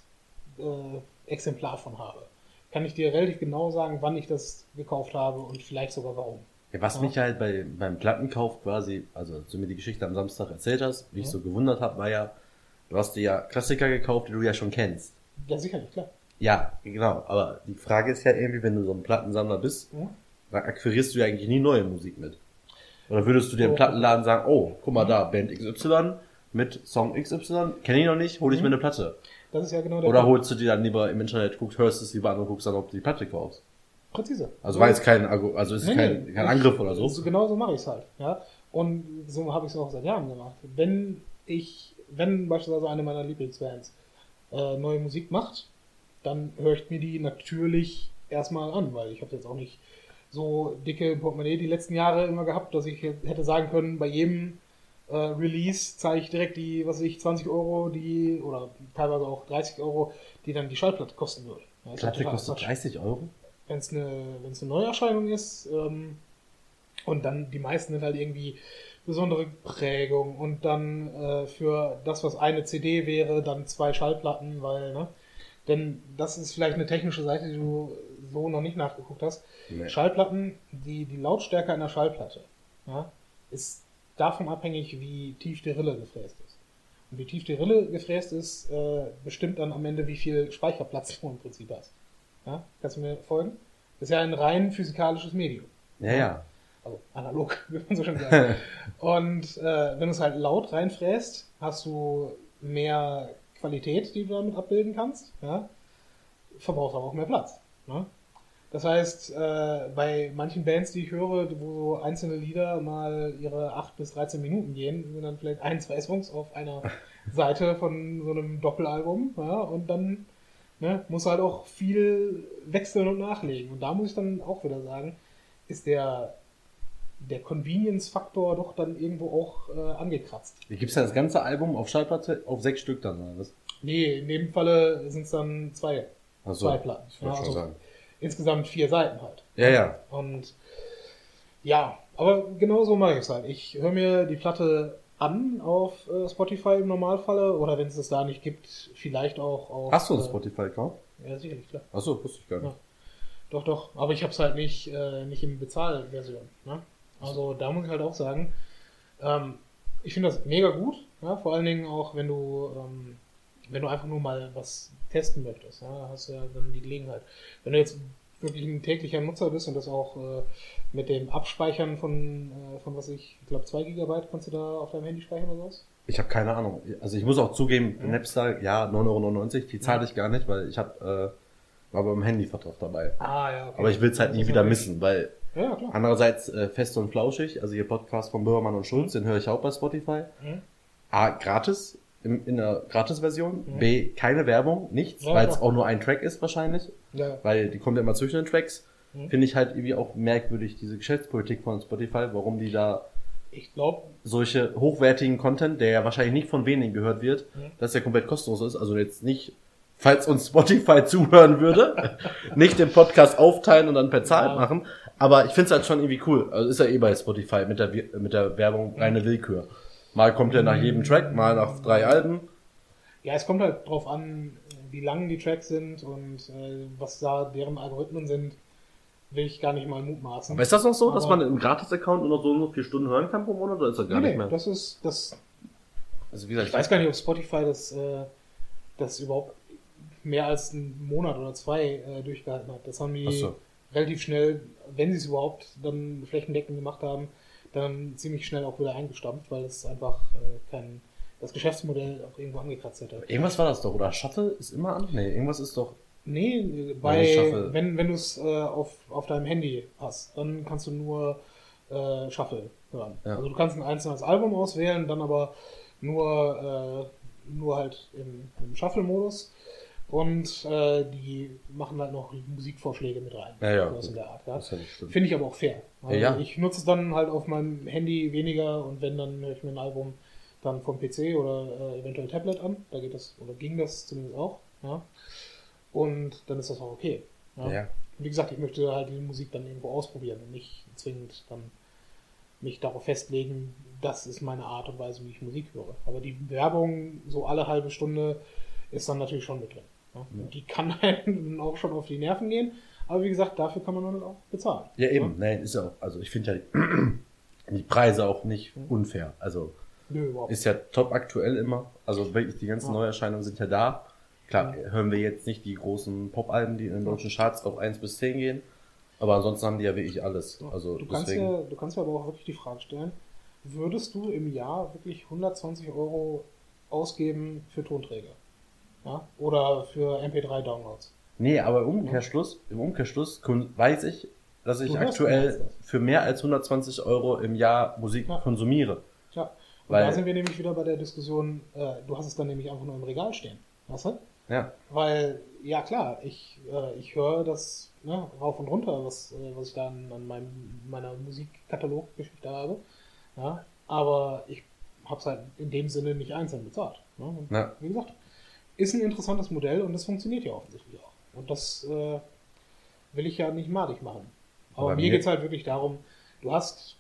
[SPEAKER 1] äh, Exemplar von habe, kann ich dir relativ genau sagen, wann ich das gekauft habe und vielleicht sogar warum.
[SPEAKER 2] Ja, was
[SPEAKER 1] Ja.
[SPEAKER 2] mich halt bei, beim Plattenkauf quasi, also als du mir die Geschichte am Samstag erzählt hast, wie ich
[SPEAKER 1] Ja.
[SPEAKER 2] so gewundert habe, war ja, du hast dir ja Klassiker gekauft, die du ja schon kennst.
[SPEAKER 1] Ja, sicherlich, klar.
[SPEAKER 2] Ja, genau. Aber die Frage ist ja irgendwie, wenn du so ein Plattensammler bist,
[SPEAKER 1] Ja.
[SPEAKER 2] dann akquirierst du ja eigentlich nie neue Musik mit. Oder würdest du dir im
[SPEAKER 1] Oh.
[SPEAKER 2] Plattenladen sagen, oh, guck mal da, Band XY mit Song XY, kenne ich noch nicht, hol ich mir eine Platte.
[SPEAKER 1] Das ist ja genau der
[SPEAKER 2] Oder
[SPEAKER 1] Punkt.
[SPEAKER 2] holst du dir dann lieber im Internet, guckst, hörst es lieber an und guckst dann, ob du die Platte kaufst.
[SPEAKER 1] Präzise.
[SPEAKER 2] Also war jetzt kein, also ist
[SPEAKER 1] Nee,
[SPEAKER 2] kein,
[SPEAKER 1] nee.
[SPEAKER 2] kein Angriff oder so.
[SPEAKER 1] So, genau so mache ich es halt. Ja? Und so habe ich es auch seit Jahren gemacht. Wenn ich, wenn beispielsweise eine meiner Lieblingsbands äh, neue Musik macht, dann höre ich mir die natürlich erstmal an, weil ich habe jetzt auch nicht so dicke Portemonnaie die letzten Jahre immer gehabt, dass ich hätte sagen können, bei jedem äh, Release zahle ich direkt die, was weiß ich, 20 Euro, die, oder teilweise auch 30 Euro, die dann die Schallplatte kosten würde. Ja,
[SPEAKER 2] Platte kostet Quatsch30 Euro?
[SPEAKER 1] wenn es eine, wenn's eine Neuerscheinung ist. Ähm, und dann die meisten sind halt irgendwie besondere Prägung und dann äh, für das, was eine CD wäre, dann zwei Schallplatten, weil, ne? Denn das ist vielleicht eine technische Seite, die du so noch nicht nachgeguckt hast.
[SPEAKER 2] Nee.
[SPEAKER 1] Schallplatten, die, die Lautstärke einer Schallplatte, ja, ist davon abhängig, wie tief die Rille gefräst ist. Und wie tief die Rille gefräst ist, äh, bestimmt dann am Ende, wie viel Speicherplatz du im Prinzip hast. Ja? Kannst du mir folgen? Das ist ja ein rein physikalisches Medium.
[SPEAKER 2] Ja, ja.
[SPEAKER 1] Also analog, wie man so schön sagt. Und äh, wenn du es halt laut reinfräst, hast du mehr Qualität, die du damit abbilden kannst. Ja? Verbrauchst aber auch mehr Platz. Ne? Das heißt, äh, bei manchen Bands, die ich höre, wo so einzelne Lieder mal ihre 8 bis 13 Minuten gehen, sind dann vielleicht ein, zwei Songs auf einer Seite von so einem Doppelalbum. Ja? Und dann ne, muss halt auch viel wechseln und nachlegen. Und da muss ich dann auch wieder sagen, ist der, der Convenience-Faktor doch dann irgendwo auch äh, angekratzt.
[SPEAKER 2] Wie gibt's denn das ganze Album auf Schallplatte auf sechs Stück dann, oder was?
[SPEAKER 1] Nee, in dem Falle sind es dann zwei,
[SPEAKER 2] Ach so,
[SPEAKER 1] zwei Platten.
[SPEAKER 2] Ich wollte
[SPEAKER 1] Ja,
[SPEAKER 2] schon
[SPEAKER 1] also
[SPEAKER 2] sagen.
[SPEAKER 1] Insgesamt vier Seiten halt.
[SPEAKER 2] Ja, ja.
[SPEAKER 1] Und ja, aber genau so mache ich es halt. Ich höre mir die Platte an auf äh, Spotify im Normalfalle oder wenn es das da nicht gibt, vielleicht auch auf.
[SPEAKER 2] Hast du einen
[SPEAKER 1] äh,
[SPEAKER 2] Spotify-Account?
[SPEAKER 1] Ja, sicherlich, klar.
[SPEAKER 2] Achso, wusste ich gar nicht.
[SPEAKER 1] Ja. Doch, doch. Aber ich habe es halt nicht, äh, nicht in Bezahlversion. Ne? Also da muss ich halt auch sagen, ähm, ich finde das mega gut. Ja? Vor allen Dingen auch, wenn du, ähm, wenn du einfach nur mal was testen möchtest. Ja? Hast du ja dann die Gelegenheit. Wenn du jetzt wirklich ein täglicher Nutzer bist und das auch äh, mit dem Abspeichern von, äh, von was ich, ich glaube 2 Gigabyte kannst du da auf deinem Handy speichern oder was?
[SPEAKER 2] Ich habe keine Ahnung. Also ich muss auch zugeben,
[SPEAKER 1] Ja.
[SPEAKER 2] Napster, ja, 9,99 Euro, die zahle ich gar nicht, weil ich habe äh, war beim Handyvertrag dabei.
[SPEAKER 1] Ah, ja, okay.
[SPEAKER 2] Aber ich will es halt nie wieder missen, weil
[SPEAKER 1] Ja, klar.
[SPEAKER 2] andererseits äh, fest und flauschig, also ihr Podcast von Böhmermann und Schulz, den höre ich auch bei Spotify.
[SPEAKER 1] Mhm.
[SPEAKER 2] A, gratis, in, in der Gratis-Version.
[SPEAKER 1] Mhm.
[SPEAKER 2] B, keine Werbung, nichts,
[SPEAKER 1] Ja,
[SPEAKER 2] weil es auch nur ein Track ist wahrscheinlich,
[SPEAKER 1] Ja,
[SPEAKER 2] weil die kommt ja immer zwischen den Tracks.
[SPEAKER 1] Mhm.
[SPEAKER 2] Finde ich halt irgendwie auch merkwürdig, diese Geschäftspolitik von Spotify, warum die da
[SPEAKER 1] ich glaube,
[SPEAKER 2] solche hochwertigen Content, der ja wahrscheinlich nicht von wenigen gehört wird,
[SPEAKER 1] Mhm.
[SPEAKER 2] dass der komplett kostenlos ist, also jetzt nicht falls uns Spotify zuhören würde, nicht den Podcast aufteilen und dann per Zahl
[SPEAKER 1] Ja.
[SPEAKER 2] machen. Aber ich finde es halt schon irgendwie cool. Also ist ja eh bei Spotify mit der, mit der Werbung reine Willkür. Mal kommt er nach jedem Track, mal nach drei Alben.
[SPEAKER 1] Ja, es kommt halt drauf an, wie lang die Tracks sind und äh, was da deren Algorithmen sind, will ich gar nicht mal mutmaßen.
[SPEAKER 2] Aber ist das noch so, dass
[SPEAKER 1] Aber-
[SPEAKER 2] man im Gratis-Account nur noch so und so vier Stunden hören kann pro Monat oder ist das gar
[SPEAKER 1] nee,
[SPEAKER 2] nicht
[SPEAKER 1] nee,
[SPEAKER 2] mehr?
[SPEAKER 1] das ist, das,
[SPEAKER 2] Also wie gesagt,
[SPEAKER 1] ich weiß gar nicht, ob Spotify das, äh, das überhaupt mehr als einen Monat oder zwei äh, durchgehalten hat. Das haben die
[SPEAKER 2] so.
[SPEAKER 1] relativ schnell, wenn sie es überhaupt dann flächendeckend gemacht haben, dann ziemlich schnell auch wieder eingestampft, weil es einfach äh, kein, das Geschäftsmodell auch irgendwo angekratzt hätte.
[SPEAKER 2] Irgendwas war das doch, oder? Shuttle ist immer an? Nee, irgendwas ist doch.
[SPEAKER 1] Nee, bei,
[SPEAKER 2] Shuffle.
[SPEAKER 1] wenn, wenn du es äh, auf, auf deinem Handy hast, dann kannst du nur äh, Shuffle hören.
[SPEAKER 2] Ja.
[SPEAKER 1] Also du kannst ein einzelnes Album auswählen, dann aber nur, äh, nur halt im, im Shuffle-Modus. Und äh, die machen halt noch Musikvorschläge mit rein.
[SPEAKER 2] Ja, ja, gut.
[SPEAKER 1] in der Art. Ja. Finde ich aber auch fair. Also
[SPEAKER 2] ja.
[SPEAKER 1] Ich nutze es dann halt auf meinem Handy weniger und wenn, dann höre ich mir ein Album dann vom PC oder äh, eventuell Tablet an. Da geht das, oder ging das zumindest auch. Ja. Und dann ist das auch okay. Ja.
[SPEAKER 2] Ja.
[SPEAKER 1] Wie gesagt, ich möchte halt die Musik dann irgendwo ausprobieren und nicht zwingend dann mich darauf festlegen, das ist meine Art und Weise, wie ich Musik höre. Aber die Werbung so alle halbe Stunde ist dann natürlich schon mit drin. Ja. Die kann einem auch schon auf die Nerven gehen. Aber wie gesagt, dafür kann man dann auch bezahlen.
[SPEAKER 2] Ja, eben. Nein, ist ja auch. Also ich finde ja die, die Preise auch nicht unfair. Also
[SPEAKER 1] Nö,
[SPEAKER 2] ist ja top aktuell immer. Also wirklich, die ganzen
[SPEAKER 1] Ja.
[SPEAKER 2] Neuerscheinungen sind ja da. Klar, hören wir jetzt nicht die großen Pop-Alben, die in den deutschen Charts auf 1 bis 10 gehen. Aber ansonsten haben die ja wirklich alles. Also
[SPEAKER 1] du, kannst
[SPEAKER 2] deswegen.
[SPEAKER 1] ja, du kannst ja aber auch wirklich die Frage stellen, würdest du im Jahr wirklich 120 Euro ausgeben für Tonträger? Ja? Oder für MP3-Downloads?
[SPEAKER 2] Nee, aber im Umkehrschluss, im Umkehrschluss weiß ich, dass ich aktuell für mehr als 120 Euro im Jahr Musik
[SPEAKER 1] Ja.
[SPEAKER 2] konsumiere.
[SPEAKER 1] Tja, und
[SPEAKER 2] Weil-
[SPEAKER 1] da sind wir nämlich wieder bei der Diskussion, äh, du hast es dann nämlich einfach nur im Regal stehen. Weißt du?
[SPEAKER 2] Ja.
[SPEAKER 1] Weil, ja klar, ich, äh, ich höre das ne, rauf und runter, was, äh, was ich da an, an meinem, meiner Musikkataloggeschichte habe. Ja? Aber ich habe es halt in dem Sinne nicht einzeln bezahlt. Ne? Und
[SPEAKER 2] Ja.
[SPEAKER 1] Wie gesagt, ist ein interessantes Modell und das funktioniert ja offensichtlich auch. Und das äh, will ich ja nicht madig machen. Aber,
[SPEAKER 2] Aber
[SPEAKER 1] mir geht es halt wirklich darum, du hast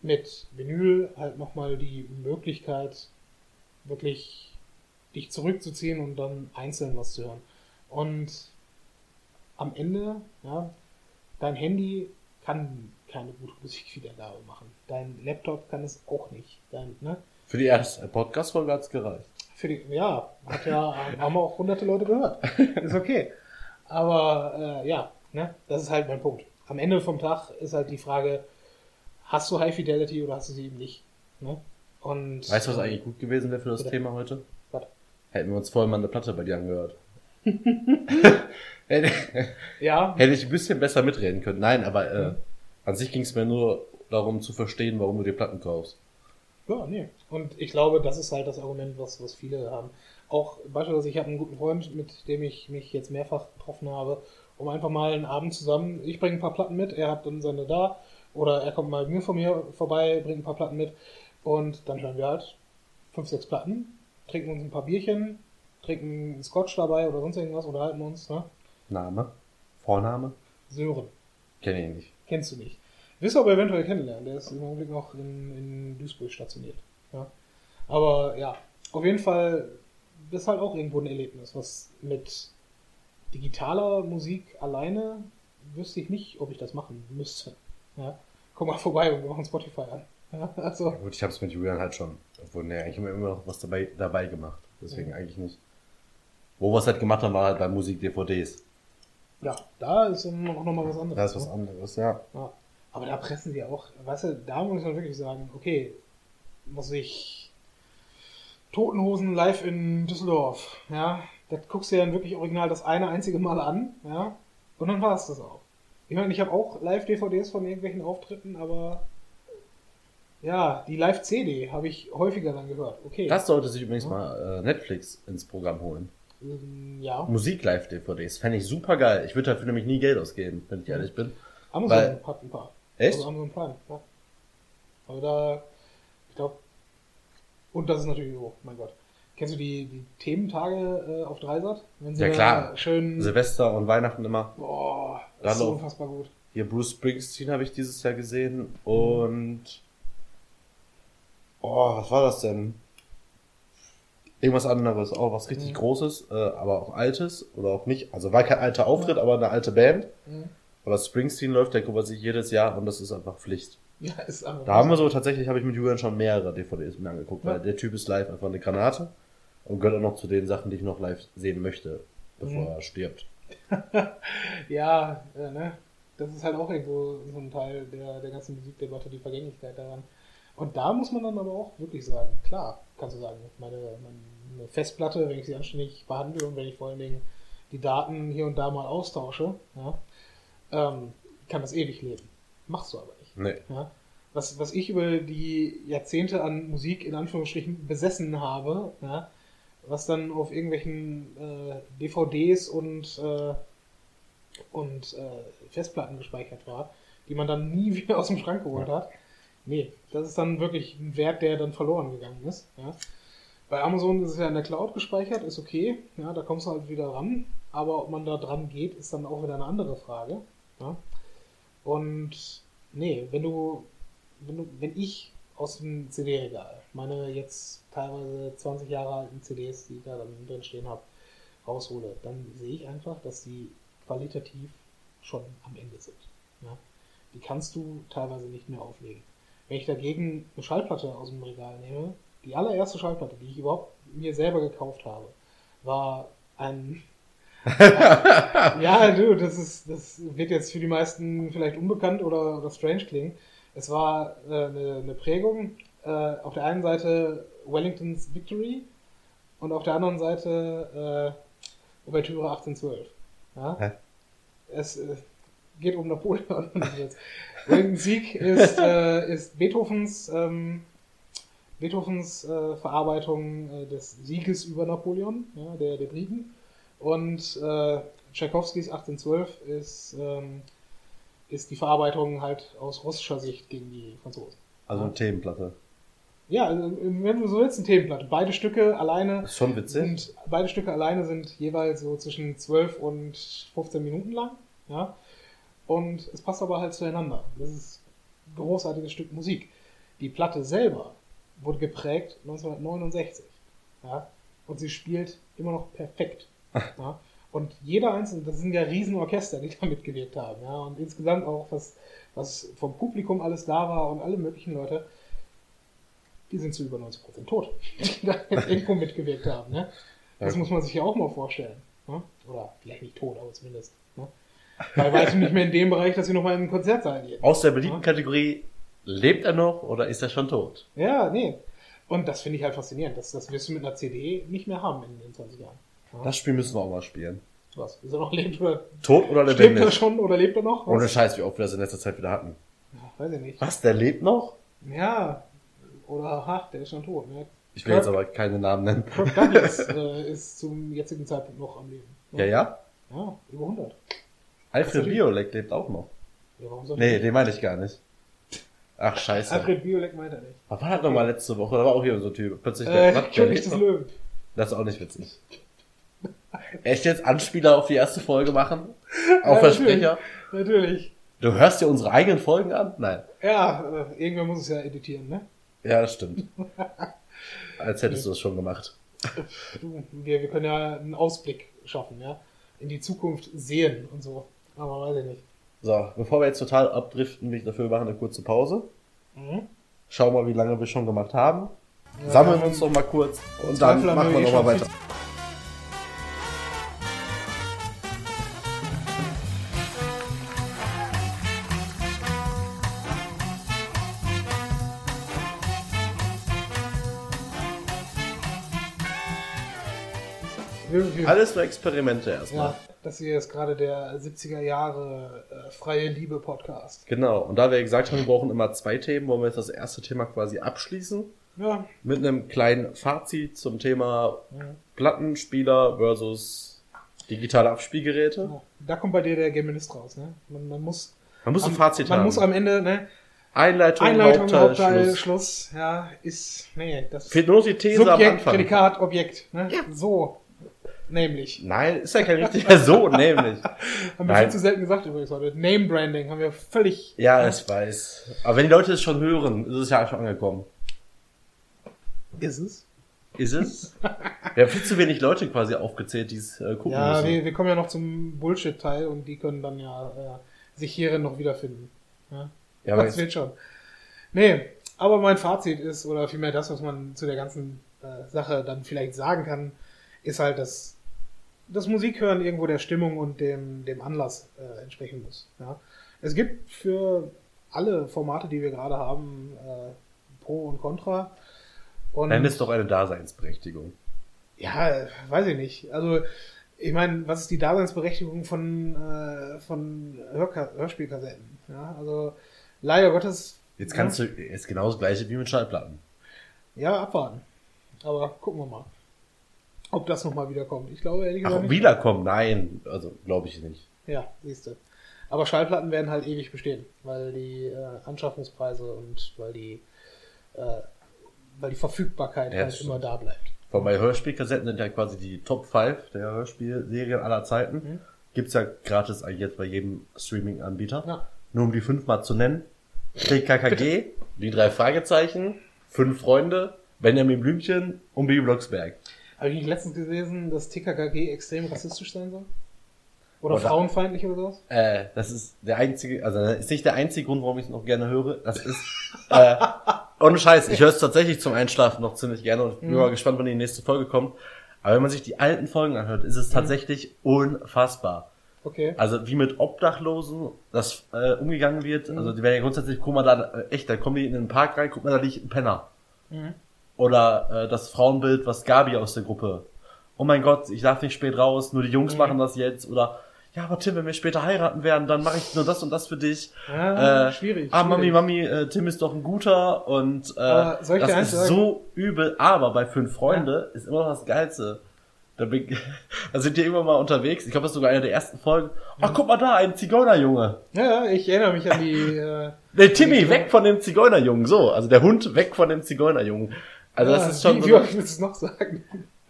[SPEAKER 1] mit Vinyl halt nochmal die Möglichkeit, wirklich dich zurückzuziehen und dann einzeln was zu hören. Und am Ende, ja, dein Handy kann keine gute Musikwiedergabe machen. Dein Laptop kann es auch nicht. Dein, ne?
[SPEAKER 2] Für die erste Podcast-Folge hat's gereicht.
[SPEAKER 1] Für die, ja, hat ja, haben auch hunderte Leute gehört. Ist okay. Aber äh, ja, ne, das ist halt mein Punkt. Am Ende vom Tag ist halt die Frage, hast du High Fidelity oder hast du sie eben nicht? Ne? Und,
[SPEAKER 2] Weißt du, was eigentlich gut gewesen wäre für das
[SPEAKER 1] Bitte.
[SPEAKER 2] Thema heute?
[SPEAKER 1] Was?
[SPEAKER 2] Hätten wir uns vorher mal eine Platte bei dir angehört. hätte,
[SPEAKER 1] Ja,
[SPEAKER 2] hätte ich ein bisschen besser mitreden können. Nein, aber äh, an sich ging es mir nur darum zu verstehen, warum du dir Platten kaufst.
[SPEAKER 1] Ja, nee. Und ich glaube, das ist halt das Argument, was, was viele haben. Auch beispielsweise, ich habe einen guten Freund, mit dem ich mich jetzt mehrfach getroffen habe, um einfach mal einen Abend zusammen, ich bringe ein paar Platten mit, er hat dann seine da, oder er kommt mal mir von mir vorbei, bringt ein paar Platten mit, und dann hören wir halt fünf, sechs Platten, trinken uns ein paar Bierchen, trinken einen Scotch dabei oder sonst irgendwas, unterhalten uns, ne?
[SPEAKER 2] Name? Vorname?
[SPEAKER 1] Sören.
[SPEAKER 2] Kenne ich nicht.
[SPEAKER 1] Kennst du nicht. Wirst du aber eventuell kennenlernen. Der ist im Augenblick noch in, in Duisburg stationiert. Ja. Aber ja, auf jeden Fall das ist halt auch irgendwo ein Erlebnis, was mit digitaler Musik alleine wüsste ich nicht, ob ich das machen müsste. Ja. Komm mal vorbei und wir machen Spotify an. Ja, also,
[SPEAKER 2] Ja, gut, ich habe es mit Julian halt schon. Obwohl, ne, eigentlich haben wir immer noch was dabei, dabei gemacht. Deswegen eigentlich nicht. Wo wir es halt gemacht haben, war halt bei Musik-DVDs.
[SPEAKER 1] ja, da ist auch nochmal was anderes.
[SPEAKER 2] Da ist was
[SPEAKER 1] ne?
[SPEAKER 2] anderes, ja.
[SPEAKER 1] Ja. Aber da pressen die auch, weißt du, da muss man wirklich sagen, okay, muss ich Totenhosen live in Düsseldorf, ja, das guckst du ja dann wirklich original das eine einzige Mal an, ja, und dann war es das auch. Ich meine, ich habe auch Live-DVDs von irgendwelchen Auftritten, aber ja, die Live-CD habe ich häufiger dann gehört. Okay.
[SPEAKER 2] Das sollte sich übrigens mal äh, Netflix ins Programm holen.
[SPEAKER 1] Ähm, ja,
[SPEAKER 2] Musik-Live-DVDs. Fände ich super geil. Ich würde dafür nämlich nie Geld ausgeben, wenn ich ehrlich bin.
[SPEAKER 1] Amazon
[SPEAKER 2] weil-
[SPEAKER 1] hat ein paar.
[SPEAKER 2] Echt?
[SPEAKER 1] Also Amazon Prime, ja. Aber da, ich glaube, und das ist natürlich, oh mein Gott, Kennst du die, die Thementage äh, auf Dreisat? Wenn
[SPEAKER 2] Ja,
[SPEAKER 1] da
[SPEAKER 2] klar.
[SPEAKER 1] Schön.
[SPEAKER 2] Silvester und Weihnachten immer.
[SPEAKER 1] Boah, das ist so unfassbar gut.
[SPEAKER 2] Hier Bruce Springsteen habe ich dieses Jahr gesehen und oh, was war das denn? Irgendwas anderes, auch was richtig
[SPEAKER 1] Mhm.
[SPEAKER 2] Großes, äh, aber auch Altes oder auch nicht. Also war kein alter Auftritt, aber eine alte Band.
[SPEAKER 1] Mhm.
[SPEAKER 2] Aber Springsteen läuft der quasi jedes Jahr und das ist einfach Pflicht.
[SPEAKER 1] Ja, ist einfach.
[SPEAKER 2] Da haben wir so tatsächlich, habe ich mit Julian schon mehrere DVDs mir angeguckt,
[SPEAKER 1] Ja.
[SPEAKER 2] weil der Typ ist live einfach eine Granate und gehört auch noch zu den Sachen, die ich noch live sehen möchte, bevor
[SPEAKER 1] Mhm.
[SPEAKER 2] er stirbt.
[SPEAKER 1] Ja, äh, ne? Das ist halt auch irgendwo so ein Teil der, der ganzen Musikdebatte, die Vergänglichkeit daran. Und da muss man dann aber auch wirklich sagen, klar, kannst du sagen, meine, meine Festplatte, wenn ich sie anständig behandle und wenn ich vor allen Dingen die Daten hier und da mal austausche, ja, ähm, kann das ewig leben. Machst du aber nicht.
[SPEAKER 2] Nee.
[SPEAKER 1] Ja? Was, was ich über die Jahrzehnte an Musik in Anführungsstrichen besessen habe, ja, was dann auf irgendwelchen äh, DVDs und, äh, und äh, Festplatten gespeichert war, die man dann nie wieder aus dem Schrank geholt hat. Nee, das ist dann wirklich ein Wert, der dann verloren gegangen ist. Ja. Bei Amazon ist es ja in der Cloud gespeichert, ist okay, ja, da kommst du halt wieder ran, aber ob man da dran geht, ist dann auch wieder eine andere Frage. Ja. Und nee, wenn du, wenn du, wenn ich aus dem CD-Regal meine jetzt teilweise 20 Jahre alten CDs, die da drin stehen habe, raushole, dann sehe ich einfach, dass die qualitativ schon am Ende sind. Ja? Die kannst du teilweise nicht mehr auflegen. Wenn ich dagegen eine Schallplatte aus dem Regal nehme, die allererste Schallplatte, die ich überhaupt mir selber gekauft habe, war ein ja, du, das ist, das wird jetzt für die meisten vielleicht unbekannt oder, oder strange klingen. Es war äh, eine, eine Prägung. Äh, auf der einen Seite Wellingtons Victory und auf der anderen Seite äh, Ouvertüre 1812. Ja?
[SPEAKER 2] Hä?
[SPEAKER 1] Es äh, geht um Napoleon. Wellingtons Sieg ist, äh, ist Beethovens, ähm, Beethovens äh, Verarbeitung äh, des Sieges über Napoleon, ja, der, der Briten. Und äh, Tchaikovskis 1812 ist, ähm, ist die Verarbeitung halt aus russischer Sicht gegen die Franzosen.
[SPEAKER 2] Also eine Themenplatte.
[SPEAKER 1] Ja, also, wenn du so willst, eine Themenplatte. Beide Stücke alleine
[SPEAKER 2] Ist schon witzig.
[SPEAKER 1] sind, beide Stücke alleine sind jeweils so zwischen 12 und 15 Minuten lang. Ja. Und es passt aber halt zueinander. Das ist ein großartiges Stück Musik. Die Platte selber wurde geprägt 1969. Ja. Und sie spielt immer noch perfekt. Ja. Und jeder einzelne, das sind ja Riesenorchester, die da mitgewirkt haben. Ja. Und insgesamt auch, was, was vom Publikum alles da war und alle möglichen Leute, die sind zu über 90% tot, die da irgendwo mitgewirkt haben. Ne? Das
[SPEAKER 2] Ja.
[SPEAKER 1] muss man sich ja auch mal vorstellen. Ne? Oder vielleicht nicht tot, aber zumindest. Ne? Bei weitem nicht mehr in dem Bereich, dass sie nochmal in ein Konzertsaal gehen.
[SPEAKER 2] Aus der beliebten Kategorie, lebt er noch oder ist er schon tot?
[SPEAKER 1] Ja, nee. Und das finde ich halt faszinierend. Das, das wirst du mit einer CD nicht mehr haben in, in 20 Jahren.
[SPEAKER 2] Das Spiel müssen wir auch mal spielen.
[SPEAKER 1] Was? Ist er noch lebt oder
[SPEAKER 2] Tot oder
[SPEAKER 1] stirbt er
[SPEAKER 2] lebendig?
[SPEAKER 1] schon oder lebt er noch? Was?
[SPEAKER 2] Ohne Scheiß, wie oft wir das in letzter Zeit wieder hatten.
[SPEAKER 1] Ja, weiß ich nicht.
[SPEAKER 2] Was, der lebt noch?
[SPEAKER 1] Ja. Oder, ha, der ist schon tot. Ne?
[SPEAKER 2] Ich will jetzt aber keine Namen nennen.
[SPEAKER 1] Kirk Douglas äh, ist zum jetzigen Zeitpunkt noch am Leben.
[SPEAKER 2] Ja, ja?
[SPEAKER 1] Ja, über 100.
[SPEAKER 2] Alfred. Biolek lebt auch noch.
[SPEAKER 1] Ja, warum soll ich
[SPEAKER 2] Nee, den meine ich gar nicht. Ach, scheiße.
[SPEAKER 1] Alfred Biolek meint er nicht.
[SPEAKER 2] Was war das nochmal letzte Woche? Da war auch hier so ein Typ. Plötzlich
[SPEAKER 1] Äh,
[SPEAKER 2] der
[SPEAKER 1] König
[SPEAKER 2] lebt
[SPEAKER 1] des? Löwen.
[SPEAKER 2] Das ist auch nicht witzig. Echt jetzt Anspieler auf die erste Folge machen? Auf
[SPEAKER 1] Ja,
[SPEAKER 2] Versprecher?
[SPEAKER 1] Natürlich.
[SPEAKER 2] Du hörst dir unsere eigenen Folgen an? Nein.
[SPEAKER 1] Ja, äh, irgendwer muss es ja editieren, ne?
[SPEAKER 2] Ja, das stimmt. Als hättest du es schon gemacht.
[SPEAKER 1] Du, wir, wir können ja einen Ausblick schaffen, ja? In die Zukunft sehen und so. Aber weiß ich nicht.
[SPEAKER 2] So, bevor wir jetzt total abdriften, will ich dafür machen eine kurze Pause.
[SPEAKER 1] Mhm.
[SPEAKER 2] Schauen mal, wie lange wir schon gemacht haben.
[SPEAKER 1] Ja,
[SPEAKER 2] Sammeln
[SPEAKER 1] wir
[SPEAKER 2] uns noch mal kurz und dann machen
[SPEAKER 1] wir
[SPEAKER 2] wir
[SPEAKER 1] eh
[SPEAKER 2] noch mal weiter. Alles nur Experimente erstmal.
[SPEAKER 1] ja, das hier ist gerade der 70er Jahre äh, freie Liebe Podcast.
[SPEAKER 2] Genau. Und da wir gesagt haben, wir brauchen immer zwei Themen, wollen wir jetzt das erste Thema quasi abschließen.
[SPEAKER 1] Ja,
[SPEAKER 2] Mit einem kleinen Fazit zum Thema
[SPEAKER 1] ja.
[SPEAKER 2] Plattenspieler versus digitale Abspielgeräte.
[SPEAKER 1] ja. Da kommt bei dir der Geminist raus, ne? Man, man muss
[SPEAKER 2] Man muss ein
[SPEAKER 1] am,
[SPEAKER 2] Fazit
[SPEAKER 1] man
[SPEAKER 2] haben.
[SPEAKER 1] muss am Ende, ne?
[SPEAKER 2] Einleitung,
[SPEAKER 1] Einleitung,
[SPEAKER 2] Hauptteil,
[SPEAKER 1] Hauptteil,
[SPEAKER 2] Schluss.
[SPEAKER 1] Schluss. ja, ist, nee, das
[SPEAKER 2] Fehlt nur die These am
[SPEAKER 1] Subjekt,
[SPEAKER 2] Anfang.
[SPEAKER 1] Prädikat, Objekt, ne? So, nämlich.
[SPEAKER 2] Nein, ist ja kein richtiger so, nämlich.
[SPEAKER 1] Haben wir
[SPEAKER 2] Nein.
[SPEAKER 1] viel zu selten gesagt übrigens heute. Name Branding haben wir völlig,
[SPEAKER 2] Ja, ich weiß. Aber wenn die Leute es schon hören, ist es ja schon angekommen.
[SPEAKER 1] ist es?
[SPEAKER 2] Ist es? Wir haben viel zu wenig Leute quasi aufgezählt, die es äh, gucken
[SPEAKER 1] Ja,
[SPEAKER 2] müssen.
[SPEAKER 1] wir, wir kommen ja noch zum Bullshit-Teil und die können dann ja äh, sich hierin noch wiederfinden. Ja?
[SPEAKER 2] ja,
[SPEAKER 1] das wird schon. Nee, aber mein Fazit ist, oder vielmehr das, was man zu der ganzen äh, Sache dann vielleicht sagen kann, ist halt, dass das Musikhören irgendwo der Stimmung und dem, dem Anlass äh, entsprechen muss. Ja? Es gibt für alle Formate, die wir gerade haben, äh, Pro und Contra. Und
[SPEAKER 2] nenn es doch eine Daseinsberechtigung.
[SPEAKER 1] ja, weiß ich nicht. Also, ich meine, was ist die Daseinsberechtigung von, äh, von Hörka Hörspielkassetten? Ja, also, leider Gottes.
[SPEAKER 2] Jetzt kannst du, ist genau das gleiche wie mit Schallplatten.
[SPEAKER 1] Ja, abwarten. Aber gucken wir mal, ob das nochmal wiederkommt. Ich glaube, ehrlich gesagt
[SPEAKER 2] Ach, wiederkommen? Nein, also glaube ich nicht.
[SPEAKER 1] Ja, siehst du. Aber Schallplatten werden halt ewig bestehen, weil die äh, Anschaffungspreise und weil die, äh, weil die Verfügbarkeit
[SPEAKER 2] Ja,
[SPEAKER 1] halt immer da bleibt.
[SPEAKER 2] Vor bei Hörspielkassetten sind ja quasi die Top 5 der Hörspielserien aller Zeiten.
[SPEAKER 1] Mhm.
[SPEAKER 2] Gibt's ja gratis eigentlich jetzt bei jedem Streaming-Anbieter.
[SPEAKER 1] Ja.
[SPEAKER 2] Nur um die fünfmal zu nennen. TKKG, die drei Fragezeichen, fünf Freunde, Benjamin Blümchen und Bibi Blocksberg.
[SPEAKER 1] Habe ich nicht letztens gelesen, dass TKKG extrem rassistisch sein soll? Oder
[SPEAKER 2] Oder-
[SPEAKER 1] frauenfeindlich oder sowas?
[SPEAKER 2] Äh, das ist der einzige, also das ist nicht der einzige Grund, warum ich es noch gerne höre. Das ist, äh, ohne Scheiß, ich höre es tatsächlich zum Einschlafen noch ziemlich gerne und bin mal gespannt, wann die nächste Folge kommt. Aber wenn man sich die alten Folgen anhört, ist es tatsächlich unfassbar.
[SPEAKER 1] Okay.
[SPEAKER 2] Also wie mit Obdachlosen das äh, umgegangen wird. Also die werden ja grundsätzlich, guck mal da, äh, echt, da kommen die in den Park rein, guck mal, da liegt ein Penner.
[SPEAKER 1] Mhm.
[SPEAKER 2] Oder äh, das Frauenbild, was Gabi aus der Gruppe. Oh mein Gott, ich darf nicht spät raus, nur die Jungs
[SPEAKER 1] Mhm.
[SPEAKER 2] machen das jetzt. Oder ja, aber Tim, wenn wir später heiraten werden, dann mache ich nur das und das für dich.
[SPEAKER 1] Ja,
[SPEAKER 2] äh,
[SPEAKER 1] schwierig,
[SPEAKER 2] Ah, Mami,
[SPEAKER 1] schwierig.
[SPEAKER 2] Mami, äh, Tim ist doch ein guter und äh,
[SPEAKER 1] Aber
[SPEAKER 2] das ist
[SPEAKER 1] sagen?
[SPEAKER 2] so übel. Aber bei fünf Freunde ist immer noch das Geilste. Da, bin, da sind die immer mal unterwegs. Ich glaube, das ist sogar eine der ersten Folgen. Ach, guck mal da, ein Zigeunerjunge.
[SPEAKER 1] Ja, ja, ich erinnere mich an die. Äh,
[SPEAKER 2] Der Timmy, weg von dem Zigeunerjungen. So, also der Hund weg von dem Zigeunerjungen. Also das
[SPEAKER 1] ja,
[SPEAKER 2] ist schon
[SPEAKER 1] Wie,
[SPEAKER 2] so,
[SPEAKER 1] wie oft willst es noch sagen?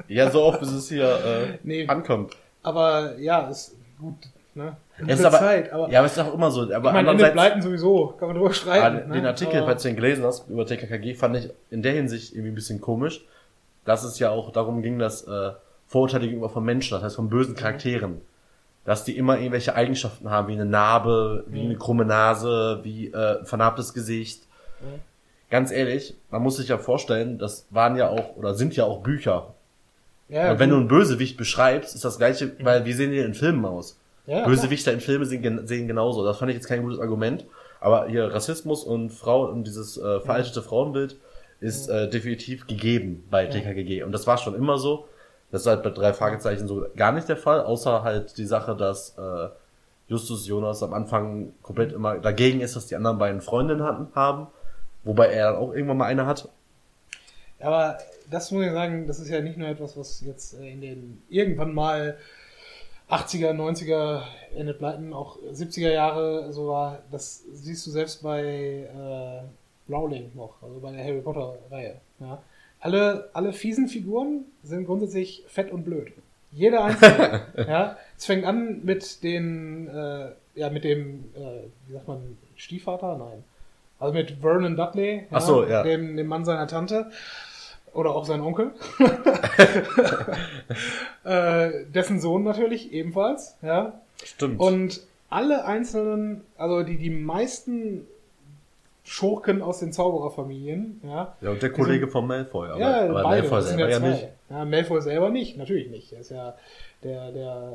[SPEAKER 2] ja so oft, bis es hier äh,
[SPEAKER 1] Nee.
[SPEAKER 2] ankommt.
[SPEAKER 1] Aber ja, ist gut. Ne?
[SPEAKER 2] Ja, ist
[SPEAKER 1] Gute
[SPEAKER 2] aber,
[SPEAKER 1] Zeit, aber
[SPEAKER 2] ja, aber es ist auch immer so. Aber
[SPEAKER 1] ich meine, Ende Pleiten sowieso, kann man drüber
[SPEAKER 2] ah,
[SPEAKER 1] streiten.
[SPEAKER 2] den
[SPEAKER 1] ne?
[SPEAKER 2] Artikel, falls du den gelesen hast, über TKKG, fand ich in der Hinsicht irgendwie ein bisschen komisch, dass es ja auch darum ging, dass äh, Vorurteile gegenüber von Menschen, das heißt von bösen Charakteren, dass die immer irgendwelche Eigenschaften haben, wie eine Narbe, wie eine krumme Nase, wie äh, ein vernarbtes Gesicht.
[SPEAKER 1] Mhm.
[SPEAKER 2] Ganz ehrlich, man muss sich ja vorstellen, das waren ja auch oder sind ja auch Bücher.
[SPEAKER 1] ja,
[SPEAKER 2] Und wenn du einen Bösewicht beschreibst, ist das gleiche, weil wie sehen die in Filmen aus?
[SPEAKER 1] ja,
[SPEAKER 2] Bösewichter in Filmen sehen, sehen genauso. Das fand ich jetzt kein gutes Argument. Aber hier Rassismus und Frau und dieses äh, veraltete Frauenbild ist äh, definitiv gegeben bei TKGG. Und das war schon immer so. Das ist halt bei drei Fragezeichen so gar nicht der Fall, außer halt die Sache, dass äh, Justus Jonas am Anfang komplett immer dagegen ist, dass die anderen beiden Freundinnen hatten, haben. Wobei er dann auch irgendwann mal eine hat.
[SPEAKER 1] Aber das muss ich sagen, das ist ja nicht nur etwas, was jetzt äh, in den irgendwann mal 80er, 90er, Ende Pleiten, auch 70er Jahre so war. Das siehst du selbst bei äh, Rowling noch, also bei der Harry Potter Reihe. Ja. Alle, alle fiesen Figuren sind grundsätzlich fett und blöd. Jeder einzelne. ja. Es fängt an mit den, äh, ja, mit dem, äh, wie sagt man, Stiefvater? Nein. Also mit Vernon Dudley,
[SPEAKER 2] Ach so, ja.
[SPEAKER 1] Dem, dem Mann seiner Tante. Oder auch sein Onkel. äh, dessen Sohn natürlich ebenfalls, ja.
[SPEAKER 2] Stimmt.
[SPEAKER 1] Und alle einzelnen, also die, die meisten Schurken aus den Zaubererfamilien, ja.
[SPEAKER 2] ja, und der Kollege von Malfoy. Aber,
[SPEAKER 1] ja,
[SPEAKER 2] aber
[SPEAKER 1] beide,
[SPEAKER 2] Malfoy
[SPEAKER 1] sind
[SPEAKER 2] selber
[SPEAKER 1] ja
[SPEAKER 2] ja nicht.
[SPEAKER 1] Ja, Malfoy selber nicht, natürlich nicht. Er ist ja der, der,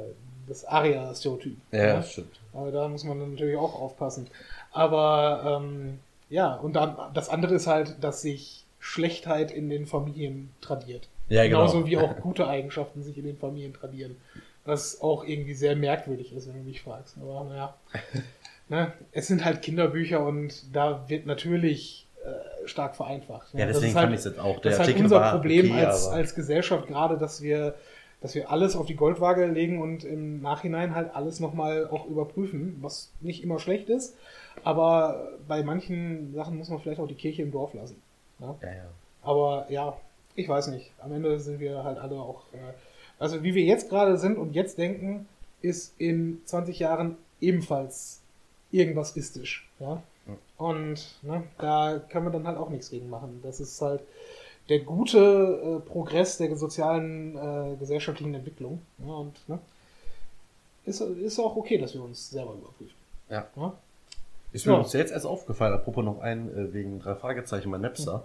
[SPEAKER 1] das Aria-Stereotyp.
[SPEAKER 2] Ja, stimmt.
[SPEAKER 1] Aber da muss man dann natürlich auch aufpassen. Aber ähm, ja, und dann das andere ist halt, dass sich Schlechtheit in den Familien tradiert.
[SPEAKER 2] Ja, genau.
[SPEAKER 1] Genauso wie auch gute Eigenschaften sich in den Familien tradieren. Was auch irgendwie sehr merkwürdig ist, wenn du mich fragst. Aber naja. ne? Es sind halt Kinderbücher und da wird natürlich äh, stark vereinfacht.
[SPEAKER 2] Ja,
[SPEAKER 1] Das
[SPEAKER 2] deswegen
[SPEAKER 1] ist halt,
[SPEAKER 2] fand ich es jetzt auch. Der
[SPEAKER 1] das ist halt unser Problem
[SPEAKER 2] okay,
[SPEAKER 1] als, als Gesellschaft gerade, dass wir, dass wir alles auf die Goldwaage legen und im Nachhinein halt alles nochmal auch überprüfen, was nicht immer schlecht ist. Aber bei manchen Sachen muss man vielleicht auch die Kirche im Dorf lassen. Ja?
[SPEAKER 2] Ja, ja.
[SPEAKER 1] Aber ja, ich weiß nicht. Am Ende sind wir halt alle auch. Äh, also wie wir jetzt gerade sind und jetzt denken, ist in 20 Jahren ebenfalls irgendwas istisch. Ja? Und ne, da kann man dann halt auch nichts gegen machen. Das ist halt der gute äh, Progress der sozialen, äh, gesellschaftlichen Entwicklung. Ja, und ne, ist, ist auch okay, dass wir uns selber überprüfen.
[SPEAKER 2] Ja.
[SPEAKER 1] Ja?
[SPEAKER 2] Ist mir
[SPEAKER 1] Ja.
[SPEAKER 2] uns jetzt erst aufgefallen, apropos noch ein, äh, wegen drei Fragezeichen bei Napster.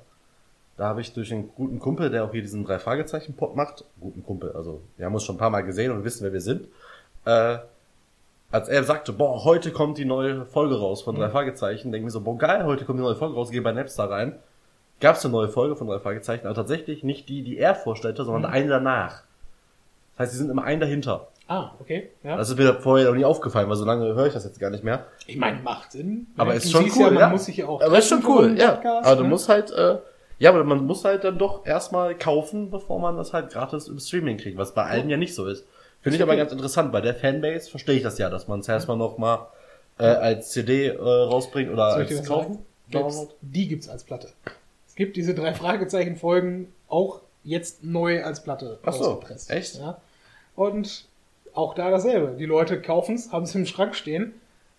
[SPEAKER 2] Da habe ich durch einen guten Kumpel, der auch hier diesen drei Fragezeichen Pop macht, guten Kumpel, also wir haben uns schon ein paar Mal gesehen und wissen, wer wir sind, äh, als er sagte, boah, heute kommt die neue Folge raus von drei Fragezeichen, denken wir so, boah, geil, heute kommt die neue Folge raus, geh bei Napster rein. Gab es eine neue Folge von drei Fragezeichen, aber tatsächlich nicht die, die er vorstellte, sondern eine danach. Das heißt, sie sind immer ein dahinter.
[SPEAKER 1] Ah, okay. Ja.
[SPEAKER 2] Das ist mir vorher noch nie aufgefallen, weil so lange höre ich das jetzt gar nicht mehr.
[SPEAKER 1] ich meine, macht Sinn.
[SPEAKER 2] Aber ist schon cool,
[SPEAKER 1] ja, man
[SPEAKER 2] ja.
[SPEAKER 1] muss sich ja auch.
[SPEAKER 2] Aber ist schon cool, ja.
[SPEAKER 1] Podcast,
[SPEAKER 2] aber du
[SPEAKER 1] ne?
[SPEAKER 2] musst halt, äh, ja, aber man muss halt dann doch erstmal kaufen, bevor man das halt gratis im Streaming kriegt, was bei allen ja nicht so ist. Finde ich aber ganz interessant. Bei der Fanbase verstehe ich das ja, dass man es erstmal noch mal äh, als CD äh, rausbringt oder
[SPEAKER 1] Soll
[SPEAKER 2] als kaufen.
[SPEAKER 1] Gibt's, die gibt's als Platte. Es gibt diese drei Fragezeichen-Folgen auch jetzt neu als Platte
[SPEAKER 2] Ach so, echt?
[SPEAKER 1] Ja. Und auch da dasselbe. Die Leute kaufen's, haben es im Schrank stehen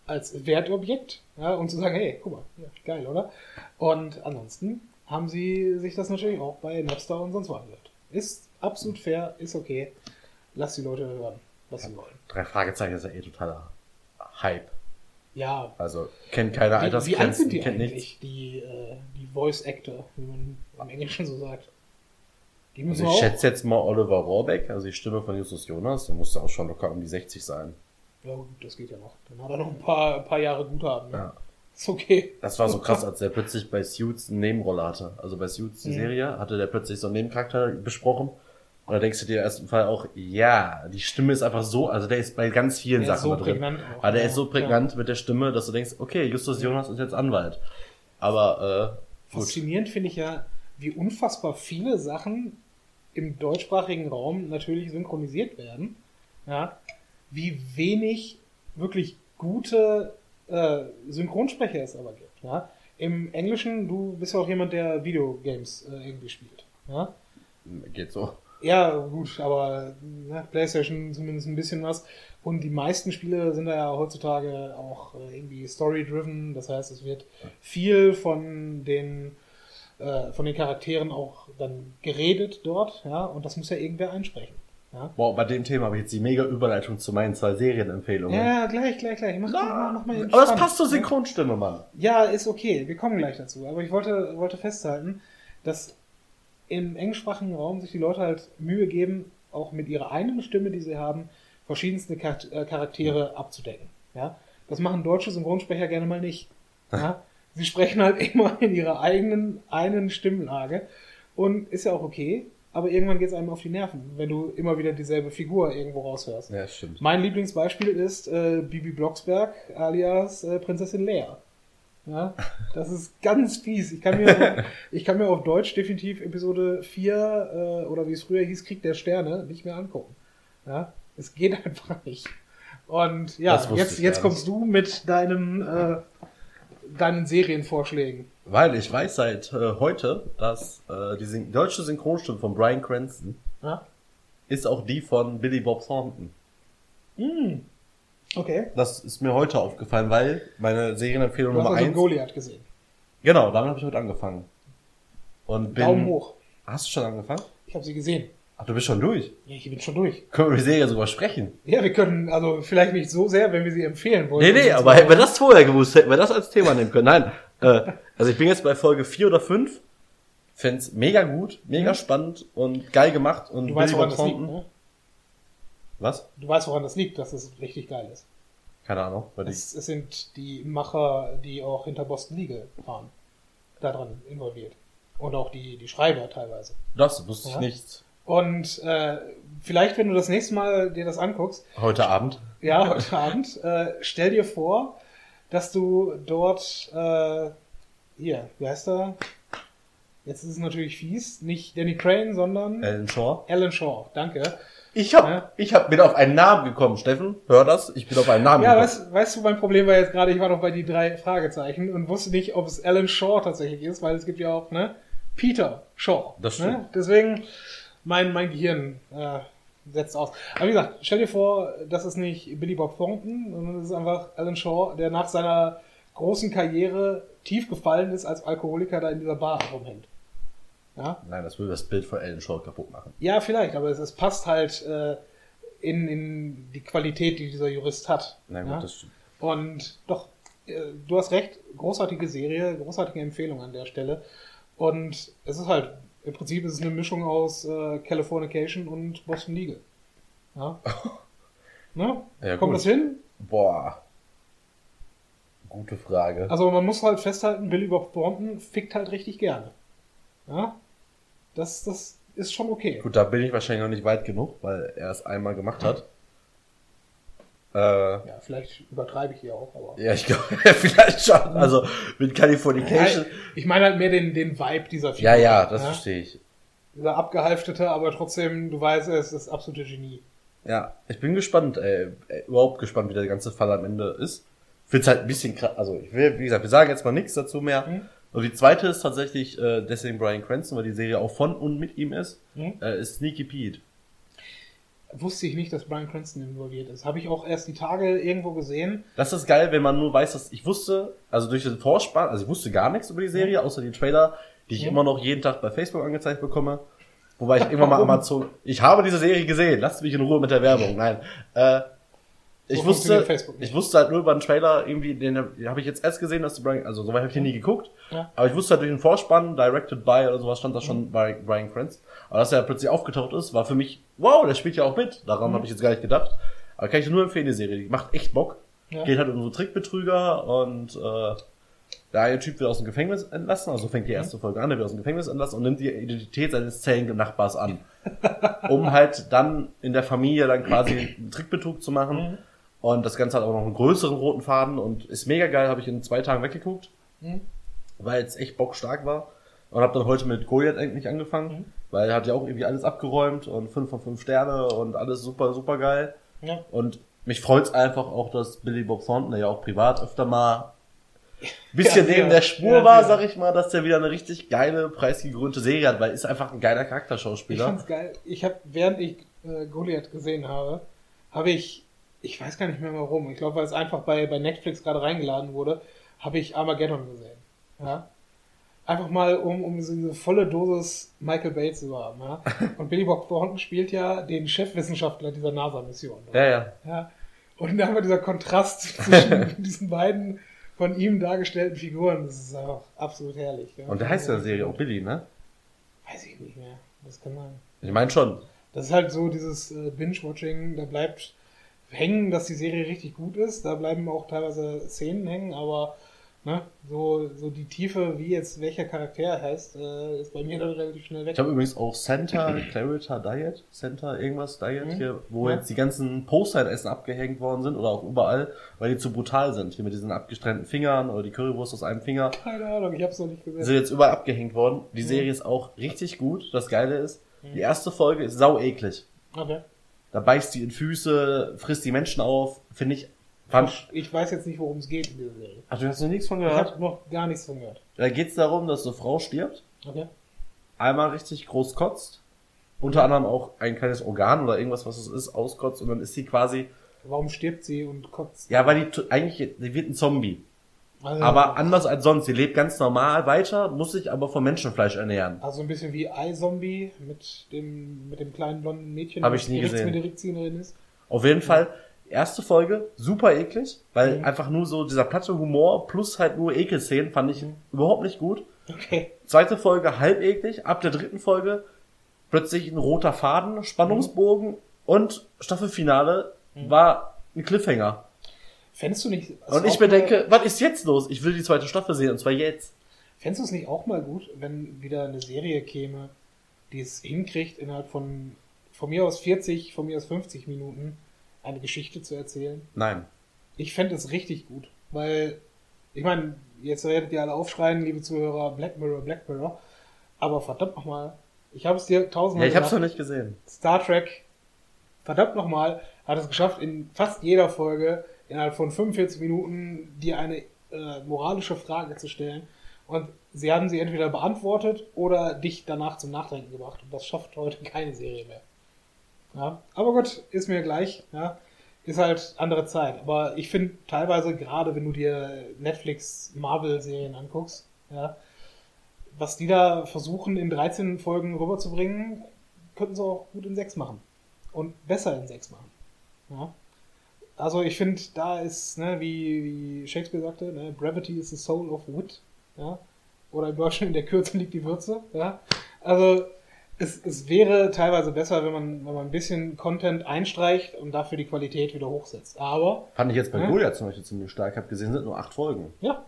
[SPEAKER 1] als Wertobjekt, ja, um zu sagen, hey, guck mal, ja, geil, oder? Und ansonsten haben sie sich das natürlich auch bei Napster und sonst wo angehört. Ist absolut fair, ist okay. Lass die Leute hören, was sie wollen.
[SPEAKER 2] Drei Fragezeichen ist ja eh totaler Hype.
[SPEAKER 1] Ja,
[SPEAKER 2] Also kennt keine
[SPEAKER 1] wie, wie alt
[SPEAKER 2] Altersgrenzen,
[SPEAKER 1] sind die
[SPEAKER 2] kennt
[SPEAKER 1] eigentlich,
[SPEAKER 2] nichts.
[SPEAKER 1] die, äh, die Voice Actor, wie man im Englischen so sagt?
[SPEAKER 2] Also ich schätze jetzt mal Oliver Rohrbeck, also die Stimme von Justus Jonas, der musste auch schon locker um die 60 sein.
[SPEAKER 1] Ja, gut, das geht ja noch. Dann hat er noch ein paar, ein paar Jahre gut haben. Ne?
[SPEAKER 2] Ja.
[SPEAKER 1] Ist okay.
[SPEAKER 2] Das war so krass, als der plötzlich bei Suits eine Nebenrolle hatte. Also bei Suits, die
[SPEAKER 1] Mhm.
[SPEAKER 2] Serie, hatte der plötzlich so einen Nebencharakter besprochen. Und da denkst du dir im ersten Fall auch, ja, die Stimme ist einfach so, also der ist bei ganz vielen
[SPEAKER 1] Der
[SPEAKER 2] Sachen
[SPEAKER 1] so
[SPEAKER 2] drin.
[SPEAKER 1] prägnant auch,
[SPEAKER 2] Aber der
[SPEAKER 1] ja.
[SPEAKER 2] ist so prägnant mit der Stimme, dass du denkst, okay, Justus Jonas ist jetzt Anwalt. Aber, äh, gut.
[SPEAKER 1] Faszinierend finde ich ja, wie unfassbar viele Sachen im deutschsprachigen Raum natürlich synchronisiert werden. Ja. Wie wenig wirklich gute äh, Synchronsprecher es aber gibt. Ja. Im Englischen, du bist ja auch jemand, der Videogames äh, irgendwie spielt. Ja.
[SPEAKER 2] Geht so.
[SPEAKER 1] Ja, gut, aber ne, PlayStation zumindest ein bisschen was. Und die meisten Spiele sind da ja heutzutage auch äh, irgendwie story-driven. Das heißt, es wird viel von den äh, von den Charakteren auch dann geredet dort, ja, und das muss ja irgendwer einsprechen. Ja,
[SPEAKER 2] Boah, bei dem Thema habe ich jetzt die mega Überleitung zu meinen zwei Serienempfehlungen.
[SPEAKER 1] ja gleich, gleich, gleich. Mach, mach, mach mal
[SPEAKER 2] Aber das passt zur? Synchronstimme, Mann.
[SPEAKER 1] Ja, ist okay. Wir kommen gleich dazu. Aber ich wollte, wollte festhalten, dass im englischsprachigen Raum sich die Leute halt Mühe geben, auch mit ihrer eigenen Stimme, die sie haben, verschiedenste äh, Charaktere abzudecken. Ja? Das machen deutsche Synchronsprecher gerne mal nicht. Ja? Sie sprechen halt immer in ihrer eigenen einen Stimmlage und ist ja auch okay, aber irgendwann geht es einem auf die Nerven, wenn du immer wieder dieselbe Figur irgendwo raushörst.
[SPEAKER 2] Ja, stimmt.
[SPEAKER 1] Mein Lieblingsbeispiel ist äh, Bibi Blocksberg alias äh, Prinzessin Lea. Ja, das ist ganz fies. Ich kann mir, ich kann mir auf Deutsch definitiv Episode 4 äh, oder wie es früher hieß, Krieg der Sterne nicht mehr angucken. Ja, es geht einfach nicht. Und ja, jetzt, jetzt kommst du mit deinem, äh, deinen Serienvorschlägen.
[SPEAKER 2] Weil ich weiß seit äh, heute, dass äh, die Syn deutsche Synchronstimme von Brian Cranston
[SPEAKER 1] Ja?
[SPEAKER 2] ist auch die von Billy Bob Thornton.
[SPEAKER 1] Hm. Okay.
[SPEAKER 2] Das ist mir heute aufgefallen, weil meine Serienempfehlung
[SPEAKER 1] Du hast
[SPEAKER 2] Nummer
[SPEAKER 1] also
[SPEAKER 2] eins.
[SPEAKER 1] Goliath gesehen.
[SPEAKER 2] Genau, damit habe ich heute angefangen. Und bin.
[SPEAKER 1] Daumen hoch.
[SPEAKER 2] Hast du schon angefangen?
[SPEAKER 1] Ich habe sie gesehen.
[SPEAKER 2] Ach, du bist schon durch.
[SPEAKER 1] Ja, ich bin schon durch.
[SPEAKER 2] Können wir die Serie sogar sprechen?
[SPEAKER 1] Ja, wir können, also vielleicht nicht so sehr, wenn wir sie empfehlen wollen.
[SPEAKER 2] Nee, nee,
[SPEAKER 1] Sonst
[SPEAKER 2] aber hätten wir das vorher gewusst, hätten wir das als Thema nehmen können. Nein, äh, also ich bin jetzt bei Folge 4 oder 5. Find's mega gut, mega spannend und geil gemacht. Und
[SPEAKER 1] Du weißt, woran das liegt, ne?
[SPEAKER 2] Was?
[SPEAKER 1] Du weißt, woran das liegt, dass es richtig geil ist.
[SPEAKER 2] Keine Ahnung. Weil ich,
[SPEAKER 1] Es, es sind die Macher, die auch hinter Boston Legal fahren, daran involviert. Und auch die, die Schreiber teilweise.
[SPEAKER 2] das wusste ich
[SPEAKER 1] Ja.
[SPEAKER 2] nicht.
[SPEAKER 1] Und äh, vielleicht, wenn du das nächste Mal dir das anguckst,
[SPEAKER 2] Heute Abend.
[SPEAKER 1] ja, heute Abend, äh, stell dir vor, dass du dort, äh, hier, wie heißt er? Jetzt ist es natürlich fies. Nicht Danny Crane, sondern
[SPEAKER 2] Alan Shaw.
[SPEAKER 1] Alan Shaw. Danke.
[SPEAKER 2] Ich hab,
[SPEAKER 1] Ja.
[SPEAKER 2] ich hab, bin auf einen Namen gekommen, Steffen. Hör das? Ich bin auf einen Namen
[SPEAKER 1] Ja,
[SPEAKER 2] gekommen.
[SPEAKER 1] weißt, weißt du, mein Problem war jetzt gerade, ich war noch bei die drei Fragezeichen und wusste nicht, ob es Alan Shaw tatsächlich ist, weil es gibt ja auch, ne? Peter Shaw.
[SPEAKER 2] Das stimmt.
[SPEAKER 1] Ne? Deswegen, mein, mein Gehirn äh, setzt aus. Aber wie gesagt, stell dir vor, das ist nicht Billy Bob Thornton, sondern es ist einfach Alan Shaw, der nach seiner großen Karriere tief gefallen ist, als Alkoholiker da in dieser Bar rumhängt. Ja?
[SPEAKER 2] Nein, das würde das Bild von Alan Shaw kaputt machen.
[SPEAKER 1] Ja, vielleicht, aber es, es passt halt äh, in, in die Qualität, die dieser Jurist hat.
[SPEAKER 2] Na gut,
[SPEAKER 1] ja?
[SPEAKER 2] das stimmt.
[SPEAKER 1] Und doch, äh, du hast recht, großartige Serie, großartige Empfehlung an der Stelle. Und es ist halt, im Prinzip ist es eine Mischung aus äh, Californication und Boston Legal. Ja? ne?
[SPEAKER 2] Ja,
[SPEAKER 1] Kommt
[SPEAKER 2] gut.
[SPEAKER 1] das hin?
[SPEAKER 2] Boah. Gute Frage.
[SPEAKER 1] Also man muss halt festhalten, Billy Bob Thornton fickt halt richtig gerne. Ja? Das, das ist schon okay.
[SPEAKER 2] Gut, da bin ich wahrscheinlich noch nicht weit genug, weil er es einmal gemacht hat. Äh,
[SPEAKER 1] Ja, vielleicht übertreibe ich hier auch, aber.
[SPEAKER 2] ja, ich glaube, vielleicht schon. Also mit Californication.
[SPEAKER 1] Ich meine halt mehr den, den Vibe dieser
[SPEAKER 2] Ja, ja, das verstehe ich.
[SPEAKER 1] Dieser abgehalftete, aber trotzdem, du weißt, er ist das absolute Genie.
[SPEAKER 2] Ja, ich bin gespannt, ey, ey, überhaupt gespannt, wie der ganze Fall am Ende ist. Find's halt ein bisschen krass, also ich will, wie gesagt, wir sagen jetzt mal nichts dazu mehr.
[SPEAKER 1] Mhm.
[SPEAKER 2] Und die zweite ist tatsächlich, äh, deswegen Brian Cranston, weil die Serie auch von und mit ihm ist,
[SPEAKER 1] Mhm.
[SPEAKER 2] äh, ist Sneaky Pete.
[SPEAKER 1] Wusste ich nicht, dass Brian Cranston involviert ist. Habe ich auch erst die Tage irgendwo gesehen.
[SPEAKER 2] Das ist geil, wenn man nur weiß, dass ich wusste, also durch den Vorspann, also ich wusste gar nichts über die Serie, außer die Trailer, die ich
[SPEAKER 1] Mhm.
[SPEAKER 2] immer noch jeden Tag bei Facebook angezeigt bekomme. Wobei ich irgendwann mal? Amazon, ich habe diese Serie gesehen, lasst mich in Ruhe mit der Werbung, nein. Äh, ich wusste, ich wusste halt nur über den Trailer irgendwie, den habe ich jetzt erst gesehen, dass du Brian, also soweit habe ich den nie geguckt,
[SPEAKER 1] Ja.
[SPEAKER 2] aber ich wusste halt durch den Vorspann, directed by oder sowas stand da schon bei Brian Cranston. Aber dass er plötzlich aufgetaucht ist, war für mich, wow, der spielt ja auch mit. Daran habe ich jetzt gar nicht gedacht. Aber kann ich dir nur empfehlen, die Serie, die macht echt Bock.
[SPEAKER 1] Ja.
[SPEAKER 2] Geht halt um so Trickbetrüger und äh, der eine Typ wird aus dem Gefängnis entlassen, also fängt die erste Folge an, der wird aus dem Gefängnis entlassen und nimmt die Identität seines Zellennachbars an. um halt dann in der Familie dann quasi einen Trickbetrug zu machen. Und das Ganze hat auch noch einen größeren roten Faden und ist mega geil, habe ich in zwei Tagen weggeguckt,
[SPEAKER 1] Mhm.
[SPEAKER 2] weil es echt bockstark war. Und habe dann heute mit Goliath eigentlich angefangen, weil er hat ja auch irgendwie alles abgeräumt und 5 von 5 Sterne und alles super, super geil.
[SPEAKER 1] Ja.
[SPEAKER 2] Und mich freut's einfach auch, dass Billy Bob Thornton, der ja auch privat öfter mal ein bisschen
[SPEAKER 1] Ja,
[SPEAKER 2] neben
[SPEAKER 1] ja.
[SPEAKER 2] der Spur
[SPEAKER 1] Ja,
[SPEAKER 2] war, sag ich mal, dass der wieder eine richtig geile, preisgekrönte Serie hat, weil ist einfach ein geiler
[SPEAKER 1] Ich
[SPEAKER 2] Charakterschauspieler.
[SPEAKER 1] fand's geil. Ich habe, während ich äh, Goliath gesehen habe, habe ich, ich weiß gar nicht mehr warum, ich glaube, weil es einfach bei, bei Netflix gerade reingeladen wurde, habe ich Armageddon gesehen. Ja? Einfach mal, um, um so diese volle Dosis Michael Bates zu haben. Ja? Und Billy Bob Thornton spielt ja den Chefwissenschaftler dieser NASA-Mission.
[SPEAKER 2] Ja, ja.
[SPEAKER 1] Ja. Und da haben wir dieser Kontrast zwischen diesen beiden von ihm dargestellten Figuren, das ist einfach absolut herrlich. Ja.
[SPEAKER 2] Und der heißt ja der Serie auch Billy, ne?
[SPEAKER 1] Weiß ich nicht mehr. Das kann sein.
[SPEAKER 2] Ich meine schon.
[SPEAKER 1] Das ist halt so dieses äh, Binge-Watching, da bleibt hängen, dass die Serie richtig gut ist. Da bleiben auch teilweise Szenen hängen, aber ne, so, so die Tiefe, wie jetzt welcher Charakter heißt, äh, ist bei mir dann relativ schnell weg.
[SPEAKER 2] Ich habe übrigens auch Center Clarita Diet, Center irgendwas Diet
[SPEAKER 1] Mhm.
[SPEAKER 2] hier, wo
[SPEAKER 1] Ja.
[SPEAKER 2] jetzt die ganzen Poster in Essen abgehängt worden sind oder auch überall, weil die zu brutal sind. Hier mit diesen abgestrennten Fingern oder die Currywurst aus einem Finger.
[SPEAKER 1] Keine Ahnung, ich hab's noch nicht gesehen.
[SPEAKER 2] sind jetzt überall abgehängt worden. Die Serie ist auch richtig gut. Das Geile ist, die erste Folge ist sau eklig.
[SPEAKER 1] Okay.
[SPEAKER 2] Da beißt die in Füße, frisst die Menschen auf. Finde ich, fand,
[SPEAKER 1] Ich weiß jetzt nicht, worum es geht in dieser Serie.
[SPEAKER 2] Ach, du hast noch nichts von
[SPEAKER 1] Ich
[SPEAKER 2] gehört?
[SPEAKER 1] habe noch gar nichts von gehört.
[SPEAKER 2] Da geht's darum, dass eine Frau stirbt,
[SPEAKER 1] Okay.
[SPEAKER 2] einmal richtig groß kotzt, unter anderem auch ein kleines Organ oder irgendwas, was es ist, auskotzt und dann ist sie quasi,
[SPEAKER 1] Warum stirbt sie und kotzt?
[SPEAKER 2] ja, weil die eigentlich, die wird ein Zombie.
[SPEAKER 1] Also,
[SPEAKER 2] Aber anders als sonst. Sie lebt ganz normal weiter, muss sich aber vom Menschenfleisch ernähren.
[SPEAKER 1] also ein bisschen wie iZombie mit dem, mit dem kleinen blonden Mädchen,
[SPEAKER 2] Hab ich nie
[SPEAKER 1] direkt
[SPEAKER 2] gesehen.
[SPEAKER 1] mit der Rückzieherin ist.
[SPEAKER 2] Auf jeden Fall, erste Folge, super eklig, weil
[SPEAKER 1] Mhm.
[SPEAKER 2] einfach nur so dieser platte Humor plus halt nur Ekelszenen fand ich
[SPEAKER 1] Mhm.
[SPEAKER 2] überhaupt nicht gut.
[SPEAKER 1] Okay.
[SPEAKER 2] Zweite Folge halb eklig, ab der dritten Folge plötzlich ein roter Faden, Spannungsbogen und Staffelfinale
[SPEAKER 1] Mhm.
[SPEAKER 2] war ein Cliffhanger.
[SPEAKER 1] Fändest du nicht.
[SPEAKER 2] Und ich bedenke, was ist jetzt los? Ich will die zweite Staffel sehen, und zwar jetzt.
[SPEAKER 1] Fändest du es nicht auch mal gut, wenn wieder eine Serie käme, die es hinkriegt, innerhalb von, von mir aus 40, von mir aus 50 Minuten eine Geschichte zu erzählen?
[SPEAKER 2] Nein.
[SPEAKER 1] Ich fände es richtig gut, weil, ich meine, jetzt werdet ihr alle aufschreien, liebe Zuhörer, Black Mirror, Black Mirror. Aber verdammt nochmal, ich habe es dir tausendmal
[SPEAKER 2] Ja, ich hab's noch
[SPEAKER 1] gesagt,
[SPEAKER 2] nicht gesehen.
[SPEAKER 1] Star Trek, verdammt nochmal, hat es geschafft, in fast jeder Folge innerhalb von 45 Minuten dir eine äh, moralische Frage zu stellen. Und sie haben sie entweder beantwortet oder dich danach zum Nachdenken gebracht. Und das schafft heute keine Serie mehr. Ja, aber gut, ist mir gleich. Ja, ist halt andere Zeit. Aber ich finde teilweise, gerade wenn du dir Netflix Marvel-Serien anguckst, ja, was die da versuchen in 13 Folgen rüberzubringen, könnten sie auch gut in 6 machen. Und besser in 6 machen. Ja. Also ich finde, da ist, ne, wie, wie Shakespeare sagte, ne, Brevity is the soul of wit. Ja. Oder im Deutschen in der Kürze liegt die Würze. Ja. Also es, es wäre teilweise besser, wenn man, wenn man ein bisschen Content einstreicht und dafür die Qualität wieder hochsetzt. Aber
[SPEAKER 2] Fand ich jetzt bei
[SPEAKER 1] Ja.
[SPEAKER 2] Goliath zum Beispiel ziemlich stark. Hab gesehen, sind nur acht Folgen.
[SPEAKER 1] ja,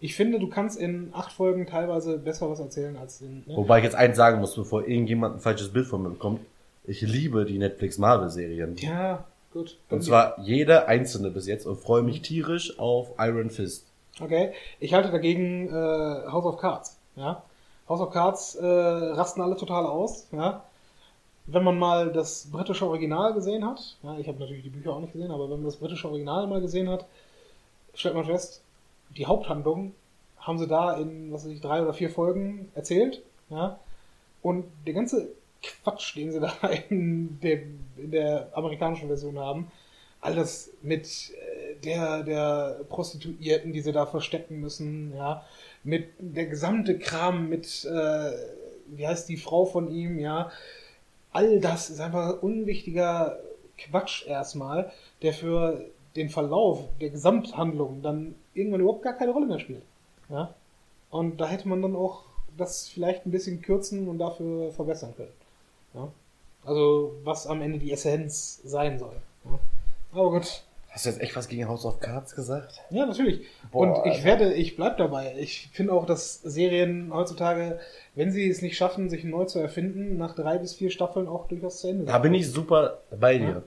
[SPEAKER 1] ich finde, du kannst in acht Folgen teilweise besser was erzählen als in. Ne?
[SPEAKER 2] Wobei ich jetzt eins sagen muss, bevor irgendjemand ein falsches Bild von mir bekommt. Ich liebe die Netflix Marvel-Serien.
[SPEAKER 1] Ja, gut.
[SPEAKER 2] Und zwar jede einzelne bis jetzt und freue mich tierisch auf Iron Fist.
[SPEAKER 1] Okay, ich halte dagegen äh, House of Cards. Ja? House of Cards äh, rasten alle total aus. Ja? Wenn man mal das britische Original gesehen hat, ja, ich habe natürlich die Bücher auch nicht gesehen, aber wenn man das britische Original mal gesehen hat, stellt man fest, die Haupthandlung haben sie da in, was weiß ich, drei oder vier Folgen erzählt. Ja? Und der ganze Quatsch, den sie da in, dem, in der amerikanischen Version haben, alles mit äh, der, der Prostituierten, die sie da verstecken müssen, ja, mit der gesamte Kram mit, äh, wie heißt die Frau von ihm, ja, all das ist einfach unwichtiger Quatsch erstmal, der für den Verlauf der Gesamthandlung dann irgendwann überhaupt gar keine Rolle mehr spielt. Ja? Und da hätte man dann auch das vielleicht ein bisschen kürzen und dafür verbessern können. Ja? Also, was am Ende die Essenz sein soll. Ja? Aber gut.
[SPEAKER 2] Hast du jetzt echt was gegen House of Cards gesagt?
[SPEAKER 1] Ja, natürlich.
[SPEAKER 2] Boah,
[SPEAKER 1] und ich
[SPEAKER 2] Alter.
[SPEAKER 1] werde, ich bleib dabei. Ich finde auch, dass Serien heutzutage, wenn sie es nicht schaffen, sich neu zu erfinden, nach drei bis vier Staffeln auch durchaus zu Ende
[SPEAKER 2] Da
[SPEAKER 1] sind.
[SPEAKER 2] bin ich super bei dir.
[SPEAKER 1] Ja.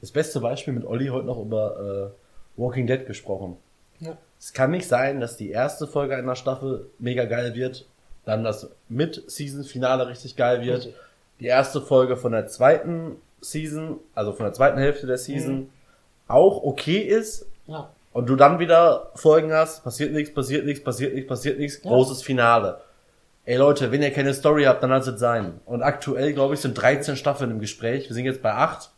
[SPEAKER 2] Das beste Beispiel mit Olli heute noch über äh, Walking Dead gesprochen.
[SPEAKER 1] Ja.
[SPEAKER 2] Es kann nicht sein, dass die erste Folge einer Staffel mega geil wird, dann das Mid-Season-Finale richtig geil wird,
[SPEAKER 1] Richtig.
[SPEAKER 2] Die erste Folge von der zweiten Season, also von der zweiten Hälfte der Season,
[SPEAKER 1] Mhm.
[SPEAKER 2] auch okay ist
[SPEAKER 1] ja.
[SPEAKER 2] und du dann wieder Folgen hast, passiert nichts, passiert nichts, passiert nichts, passiert nichts,
[SPEAKER 1] Ja.
[SPEAKER 2] großes Finale. Ey Leute, wenn ihr keine Story habt, dann lasst es sein. Und aktuell, glaube ich, sind 13 Staffeln im Gespräch. Wir sind jetzt bei 8.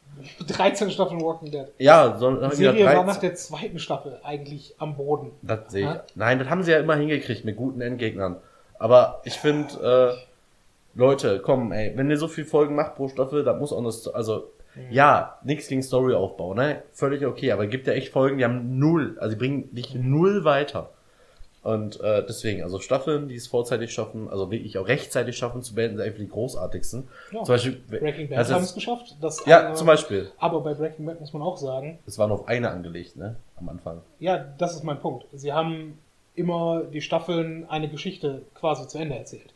[SPEAKER 1] 13 Staffeln Walking Dead.
[SPEAKER 2] Ja, sollen
[SPEAKER 1] Die Serie war
[SPEAKER 2] 13.
[SPEAKER 1] nach der zweiten Staffel eigentlich am Boden.
[SPEAKER 2] Das sehe ich. Nein, das haben sie ja immer hingekriegt mit guten Endgegnern. Aber ich finde, äh, Leute, komm, ey, wenn ihr so viel Folgen macht pro Staffel, dann muss auch eine, Sto- also, ja, nichts gegen Storyaufbau, ne? Völlig okay, aber gibt ja echt Folgen, die haben null, also die bringen dich null weiter. Und äh, deswegen, also Staffeln, die es vorzeitig schaffen, also wirklich auch rechtzeitig schaffen zu beenden, sind einfach die großartigsten.
[SPEAKER 1] Ja.
[SPEAKER 2] Zum Beispiel,
[SPEAKER 1] Breaking Bad
[SPEAKER 2] das
[SPEAKER 1] haben es geschafft. Das
[SPEAKER 2] ja,
[SPEAKER 1] eine-
[SPEAKER 2] zum Beispiel.
[SPEAKER 1] Aber bei Breaking Bad muss man auch sagen,
[SPEAKER 2] Es war nur auf eine angelegt, ne? Am Anfang.
[SPEAKER 1] ja, das ist mein Punkt. Sie haben immer die Staffeln eine Geschichte quasi zu Ende erzählt.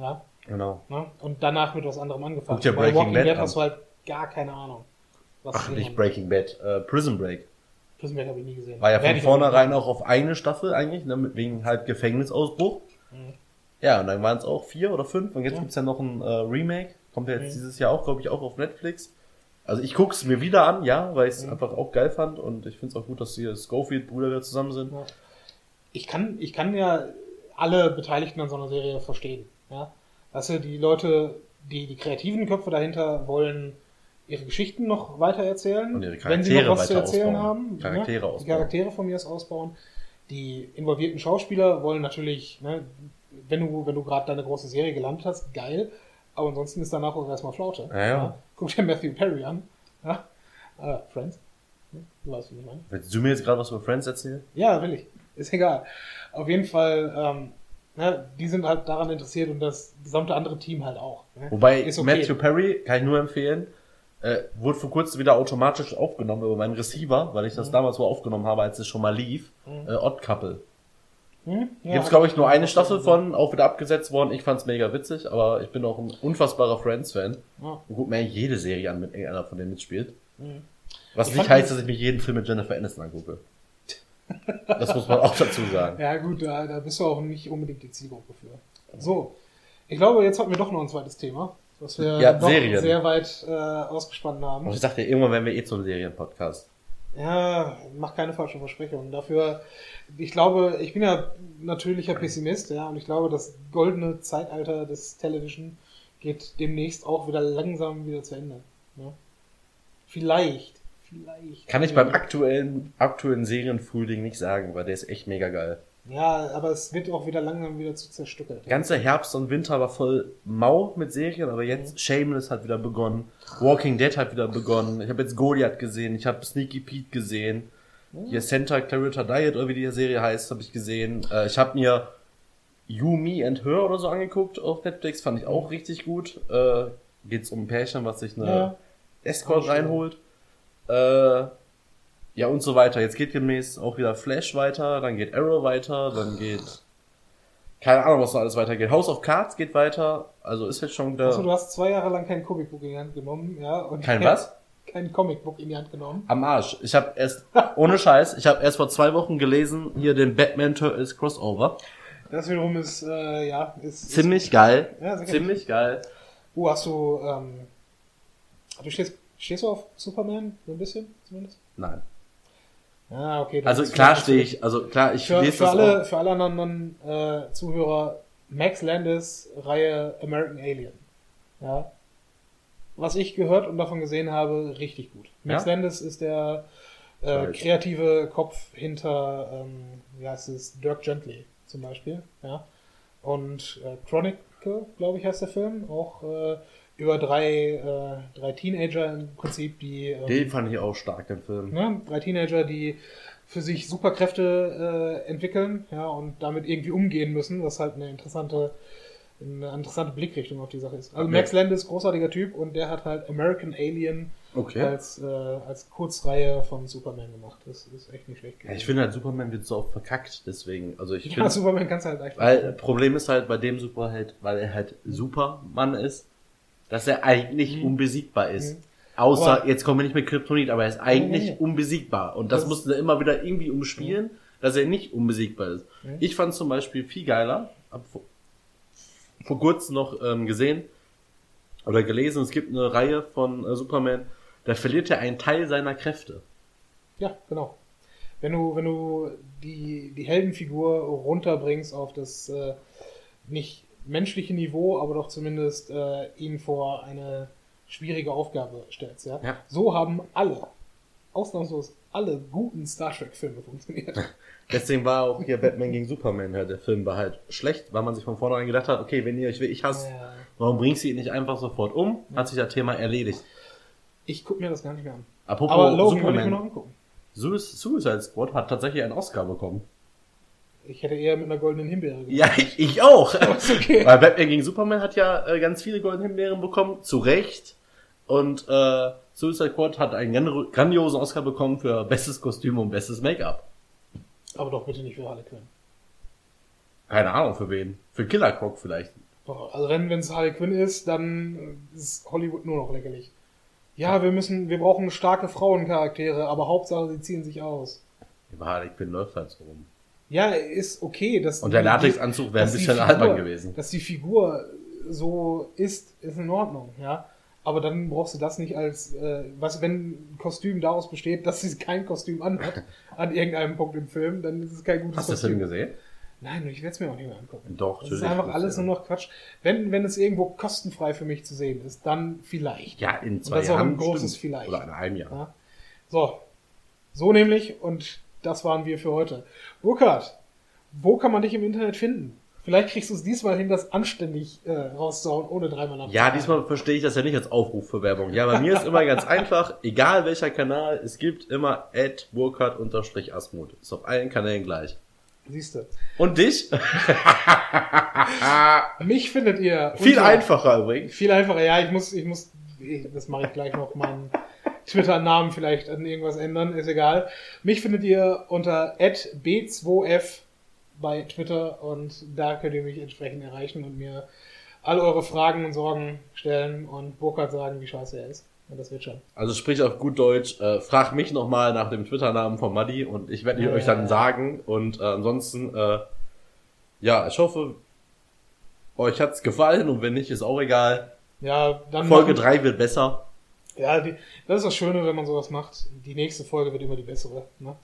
[SPEAKER 1] Ja,
[SPEAKER 2] Genau.
[SPEAKER 1] ne? Und danach mit was anderem angefangen.
[SPEAKER 2] Guck dir
[SPEAKER 1] Bei
[SPEAKER 2] Breaking
[SPEAKER 1] Walking
[SPEAKER 2] Bad
[SPEAKER 1] Dead
[SPEAKER 2] an.
[SPEAKER 1] hast du halt gar keine Ahnung. Was
[SPEAKER 2] Ach, nicht Breaking Bad, äh, Prison Break.
[SPEAKER 1] Prison Break habe ich nie gesehen.
[SPEAKER 2] War ja von vornherein auch auf eine Staffel eigentlich, ne, wegen halt Gefängnisausbruch.
[SPEAKER 1] Mhm.
[SPEAKER 2] Ja, und dann waren es auch vier oder fünf und jetzt
[SPEAKER 1] Ja.
[SPEAKER 2] gibt's ja noch ein äh, Remake. Kommt ja jetzt
[SPEAKER 1] Mhm.
[SPEAKER 2] dieses Jahr auch, glaube ich, auch auf Netflix. Also ich guck's mir wieder an, ja, weil ich es
[SPEAKER 1] Mhm.
[SPEAKER 2] einfach auch geil fand und ich finde es auch gut, dass die Schofield-Brüder wieder zusammen sind.
[SPEAKER 1] Ja. Ich kann, ich kann ja alle Beteiligten an so einer Serie verstehen. Ja? Weißt du, die Leute, die, die kreativen Köpfe dahinter wollen ihre Geschichten noch weiter erzählen.
[SPEAKER 2] Und ihre
[SPEAKER 1] wenn sie noch
[SPEAKER 2] Charaktere
[SPEAKER 1] was zu erzählen
[SPEAKER 2] ausbauen.
[SPEAKER 1] haben.
[SPEAKER 2] Charaktere
[SPEAKER 1] ja? Die
[SPEAKER 2] ausbauen.
[SPEAKER 1] Charaktere von mir aus ausbauen. Die involvierten Schauspieler wollen natürlich, ne, wenn du, wenn du gerade deine große Serie gelandet hast, geil. Aber ansonsten ist danach auch erstmal Flaute.
[SPEAKER 2] Ja, ja.
[SPEAKER 1] Guck dir Matthew Perry an. Ja? Äh, Friends. Hm, Du weißt, wie ich meine.
[SPEAKER 2] Willst du mir jetzt gerade was über Friends erzählen?
[SPEAKER 1] Ja, will ich. Ist egal. Auf jeden Fall, ähm, ne, die sind halt daran interessiert und das gesamte andere Team halt auch. Ne?
[SPEAKER 2] Wobei
[SPEAKER 1] Ist okay.
[SPEAKER 2] Matthew Perry, kann ich nur empfehlen, äh, wurde vor kurzem wieder automatisch aufgenommen über meinen Receiver, weil
[SPEAKER 1] Mhm.
[SPEAKER 2] ich das damals wohl aufgenommen habe, als es schon mal lief. Äh, Odd Couple.
[SPEAKER 1] Hm? Ja,
[SPEAKER 2] Gibt's glaube ich nur eine Staffel von, auch wieder abgesetzt worden. Ich fand's mega witzig, aber ich bin auch ein unfassbarer Friends-Fan.
[SPEAKER 1] Ja.
[SPEAKER 2] Und guck mir eigentlich jede Serie an, wenn irgendeiner von denen mitspielt.
[SPEAKER 1] Mhm.
[SPEAKER 2] Was
[SPEAKER 1] Ich
[SPEAKER 2] nicht heißt, dass ich mir jeden Film mit Jennifer Aniston angucke. Das muss man auch dazu sagen.
[SPEAKER 1] Ja gut, da, da bist du auch nicht unbedingt die Zielgruppe für. So, Ich glaube, jetzt hatten wir doch noch ein zweites Thema, was wir
[SPEAKER 2] Ja,
[SPEAKER 1] doch
[SPEAKER 2] Serien.
[SPEAKER 1] sehr weit äh, ausgespannt haben.
[SPEAKER 2] Und ich dachte, irgendwann werden wir eh zum Serienpodcast.
[SPEAKER 1] Ja, mach keine falschen Versprechungen. Dafür, ich glaube, ich bin ja natürlicher Pessimist, ja, und ich glaube, das goldene Zeitalter des Television geht demnächst auch wieder langsam wieder zu Ende. Ja. Vielleicht, vielleicht.
[SPEAKER 2] Kann ich beim aktuellen, aktuellen Serienfrühling nicht sagen, weil der ist echt mega geil.
[SPEAKER 1] Ja, aber es wird auch wieder langsam wieder zu zerstückelt.
[SPEAKER 2] Der ganze Herbst und Winter war voll mau mit Serien, aber jetzt Shameless hat wieder begonnen. Walking Dead hat wieder begonnen. Ich habe jetzt Goliath gesehen, ich habe Sneaky Pete gesehen. Hier Santa Clarita Diet oder wie die Serie heißt, habe ich gesehen. Äh, ich habe mir You, Me and Her oder so angeguckt auf Netflix, fand ich auch richtig gut. Äh, geht's um ein Pärchen, was sich eine
[SPEAKER 1] Ja.
[SPEAKER 2] Escort reinholt. Äh, ja und so weiter. Jetzt geht demnächst auch wieder Flash weiter, dann geht Arrow weiter, dann geht keine Ahnung, was noch alles weitergeht. House of Cards geht weiter, also ist jetzt schon wieder
[SPEAKER 1] Also du hast zwei Jahre lang kein Comicbook in die Hand genommen, ja. Und
[SPEAKER 2] kein was?
[SPEAKER 1] Kein Comicbook in die Hand genommen.
[SPEAKER 2] Am Arsch. Ich habe erst ohne Scheiß, ich habe erst vor zwei Wochen gelesen hier den Batman Turtles Crossover.
[SPEAKER 1] Das wiederum ist, äh, ja, ist.
[SPEAKER 2] Ziemlich geil,
[SPEAKER 1] Ja,
[SPEAKER 2] ziemlich geil.
[SPEAKER 1] Uh, hast du, ähm, du stehst, stehst du auf Superman? So ein bisschen, zumindest?
[SPEAKER 2] Nein.
[SPEAKER 1] Ah, okay.
[SPEAKER 2] Also klar stehe ich, also klar, ich
[SPEAKER 1] Für,
[SPEAKER 2] lese
[SPEAKER 1] für
[SPEAKER 2] das
[SPEAKER 1] alle,
[SPEAKER 2] auch.
[SPEAKER 1] für alle anderen äh, Zuhörer, Max Landis Reihe American Alien. Ja. Was ich gehört und davon gesehen habe, richtig gut. Max
[SPEAKER 2] Ja?
[SPEAKER 1] Landis ist der äh, kreative Kopf hinter, ähm, wie heißt es, Dirk Gently zum Beispiel. Ja. Und äh, Chronicle, glaube ich, heißt der Film. Auch äh, über drei, äh, drei Teenager im Prinzip, die. Ähm,
[SPEAKER 2] Den fand ich auch stark, den Film.
[SPEAKER 1] Ne? Drei Teenager, die für sich Superkräfte äh, entwickeln ja, und damit irgendwie umgehen müssen, was halt eine interessante, eine interessante Blickrichtung auf die Sache ist. Also
[SPEAKER 2] Okay.
[SPEAKER 1] Max Landis, großartiger Typ und der hat halt American Alien
[SPEAKER 2] Okay.
[SPEAKER 1] als, äh, als Kurzreihe von Superman gemacht. Das ist echt nicht schlecht.
[SPEAKER 2] Ja, ich finde halt, Superman wird so oft verkackt, deswegen, also ich
[SPEAKER 1] ja,
[SPEAKER 2] finde,
[SPEAKER 1] Superman kannst du halt leicht
[SPEAKER 2] weil, Problem ist halt bei dem Superheld, weil er halt Supermann ist, dass er eigentlich unbesiegbar ist.
[SPEAKER 1] Mhm.
[SPEAKER 2] Außer,
[SPEAKER 1] Aber-
[SPEAKER 2] jetzt kommen wir nicht mit Kryptonit, aber er ist eigentlich
[SPEAKER 1] nee.
[SPEAKER 2] unbesiegbar. Und das,
[SPEAKER 1] Das-
[SPEAKER 2] mussten sie immer wieder irgendwie umspielen, dass er nicht unbesiegbar ist.
[SPEAKER 1] Mhm.
[SPEAKER 2] Ich fand zum Beispiel viel geiler, hab vor, vor kurzem noch ähm, gesehen oder gelesen, es gibt eine Reihe von äh, Superman, da verliert er einen Teil seiner Kräfte.
[SPEAKER 1] Ja, genau. Wenn du, wenn du die, die Heldenfigur runterbringst auf das äh, nicht menschliche Niveau, aber doch zumindest äh, ihn vor eine schwierige Aufgabe stellst, ja?
[SPEAKER 2] Ja.
[SPEAKER 1] So haben alle, ausnahmslos alle guten Star Trek-Filme funktioniert.
[SPEAKER 2] Deswegen war auch hier Batman gegen Superman, ja, der Film war halt schlecht, weil man sich von vornherein gedacht hat, okay, wenn ihr euch wirklich hasst,
[SPEAKER 1] Ja.
[SPEAKER 2] warum bringst du ihn nicht einfach sofort um? Hat sich das Thema erledigt.
[SPEAKER 1] Ich gucke mir das gar nicht mehr an.
[SPEAKER 2] Apropos
[SPEAKER 1] Aber Logan wollte ich mir noch
[SPEAKER 2] Superman,
[SPEAKER 1] angucken.
[SPEAKER 2] Su- Suicide Squad hat tatsächlich einen Oscar bekommen.
[SPEAKER 1] Ich hätte eher mit einer goldenen Himbeere gemacht.
[SPEAKER 2] Ja, ich, ich auch.
[SPEAKER 1] Okay.
[SPEAKER 2] Weil Batman gegen Superman hat ja äh, ganz viele goldene Himbeeren bekommen, zu Recht. Und äh, Suicide Squad hat einen gran- grandiosen Oscar bekommen für bestes Kostüm und bestes Make-up.
[SPEAKER 1] Aber doch bitte nicht für Harley Quinn.
[SPEAKER 2] Keine Ahnung für wen. Für Killer Croc vielleicht.
[SPEAKER 1] Doch, Also wenn es Harley Quinn ist, dann ist Hollywood nur noch lächerlich. Ja, wir müssen, wir brauchen starke Frauencharaktere, aber Hauptsache sie ziehen sich aus.
[SPEAKER 2] Aber Harley Quinn läuft halt so rum.
[SPEAKER 1] Ja, ist okay. Dass
[SPEAKER 2] Und der Latexanzug wäre ein bisschen
[SPEAKER 1] Figur-
[SPEAKER 2] albern gewesen.
[SPEAKER 1] Dass die Figur so ist, ist in Ordnung, ja. Aber dann brauchst du das nicht als, äh, was, wenn ein Kostüm daraus besteht, dass sie kein Kostüm anhat, an irgendeinem Punkt im Film, dann ist es kein gutes
[SPEAKER 2] Hast du das
[SPEAKER 1] Kostüm.
[SPEAKER 2] Film gesehen?
[SPEAKER 1] Nein, ich werde es mir auch nicht mehr angucken.
[SPEAKER 2] Doch,
[SPEAKER 1] Das ist einfach alles nur noch Quatsch. Wenn, wenn es irgendwo kostenfrei für mich zu sehen ist, dann vielleicht.
[SPEAKER 2] Ja, in zwei
[SPEAKER 1] das ist auch
[SPEAKER 2] Jahren.
[SPEAKER 1] ein großes
[SPEAKER 2] bestimmt.
[SPEAKER 1] Vielleicht.
[SPEAKER 2] Oder in einem Jahr.
[SPEAKER 1] Ja. So. So nämlich, und das waren wir für heute. Burkhard, wo kann man dich im Internet finden? Vielleicht kriegst du es diesmal hin, das anständig äh, rauszuhauen, ohne dreimal nach.
[SPEAKER 2] Ja, diesmal verstehe ich das ja nicht als Aufruf für Werbung. Ja, bei mir ist immer ganz einfach, egal welcher Kanal, es gibt immer burkhardt-asmut. Ist auf allen Kanälen gleich.
[SPEAKER 1] Siehst du.
[SPEAKER 2] Und dich?
[SPEAKER 1] Mich findet ihr.
[SPEAKER 2] Viel
[SPEAKER 1] unter-
[SPEAKER 2] einfacher übrigens.
[SPEAKER 1] Viel einfacher, ja, ich muss, ich muss, das mache ich gleich noch, meinen Twitter-Namen vielleicht an irgendwas ändern, ist egal. Mich findet ihr unter b2f bei Twitter und da könnt ihr mich entsprechend erreichen und mir all eure Fragen und Sorgen stellen und Burkhard sagen, wie scheiße er ist. Und das wird schon.
[SPEAKER 2] Also sprich auf gut Deutsch, äh, frag mich nochmal nach dem Twitter-Namen von Maddi und ich werde ihn
[SPEAKER 1] Ja,
[SPEAKER 2] euch dann
[SPEAKER 1] ja.
[SPEAKER 2] sagen. Und äh, ansonsten, äh, ja, ich hoffe, euch hat's gefallen und wenn nicht, ist auch egal.
[SPEAKER 1] Ja, dann
[SPEAKER 2] Folge
[SPEAKER 1] machen-
[SPEAKER 2] 3 wird besser.
[SPEAKER 1] Ja, die, das ist das Schöne, wenn man sowas macht. Die nächste Folge wird immer die bessere. Ne?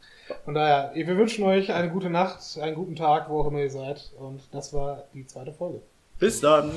[SPEAKER 1] Von daher, wir wünschen euch eine gute Nacht, einen guten Tag, wo auch immer ihr seid. Und das war die zweite Folge.
[SPEAKER 2] Bis dann.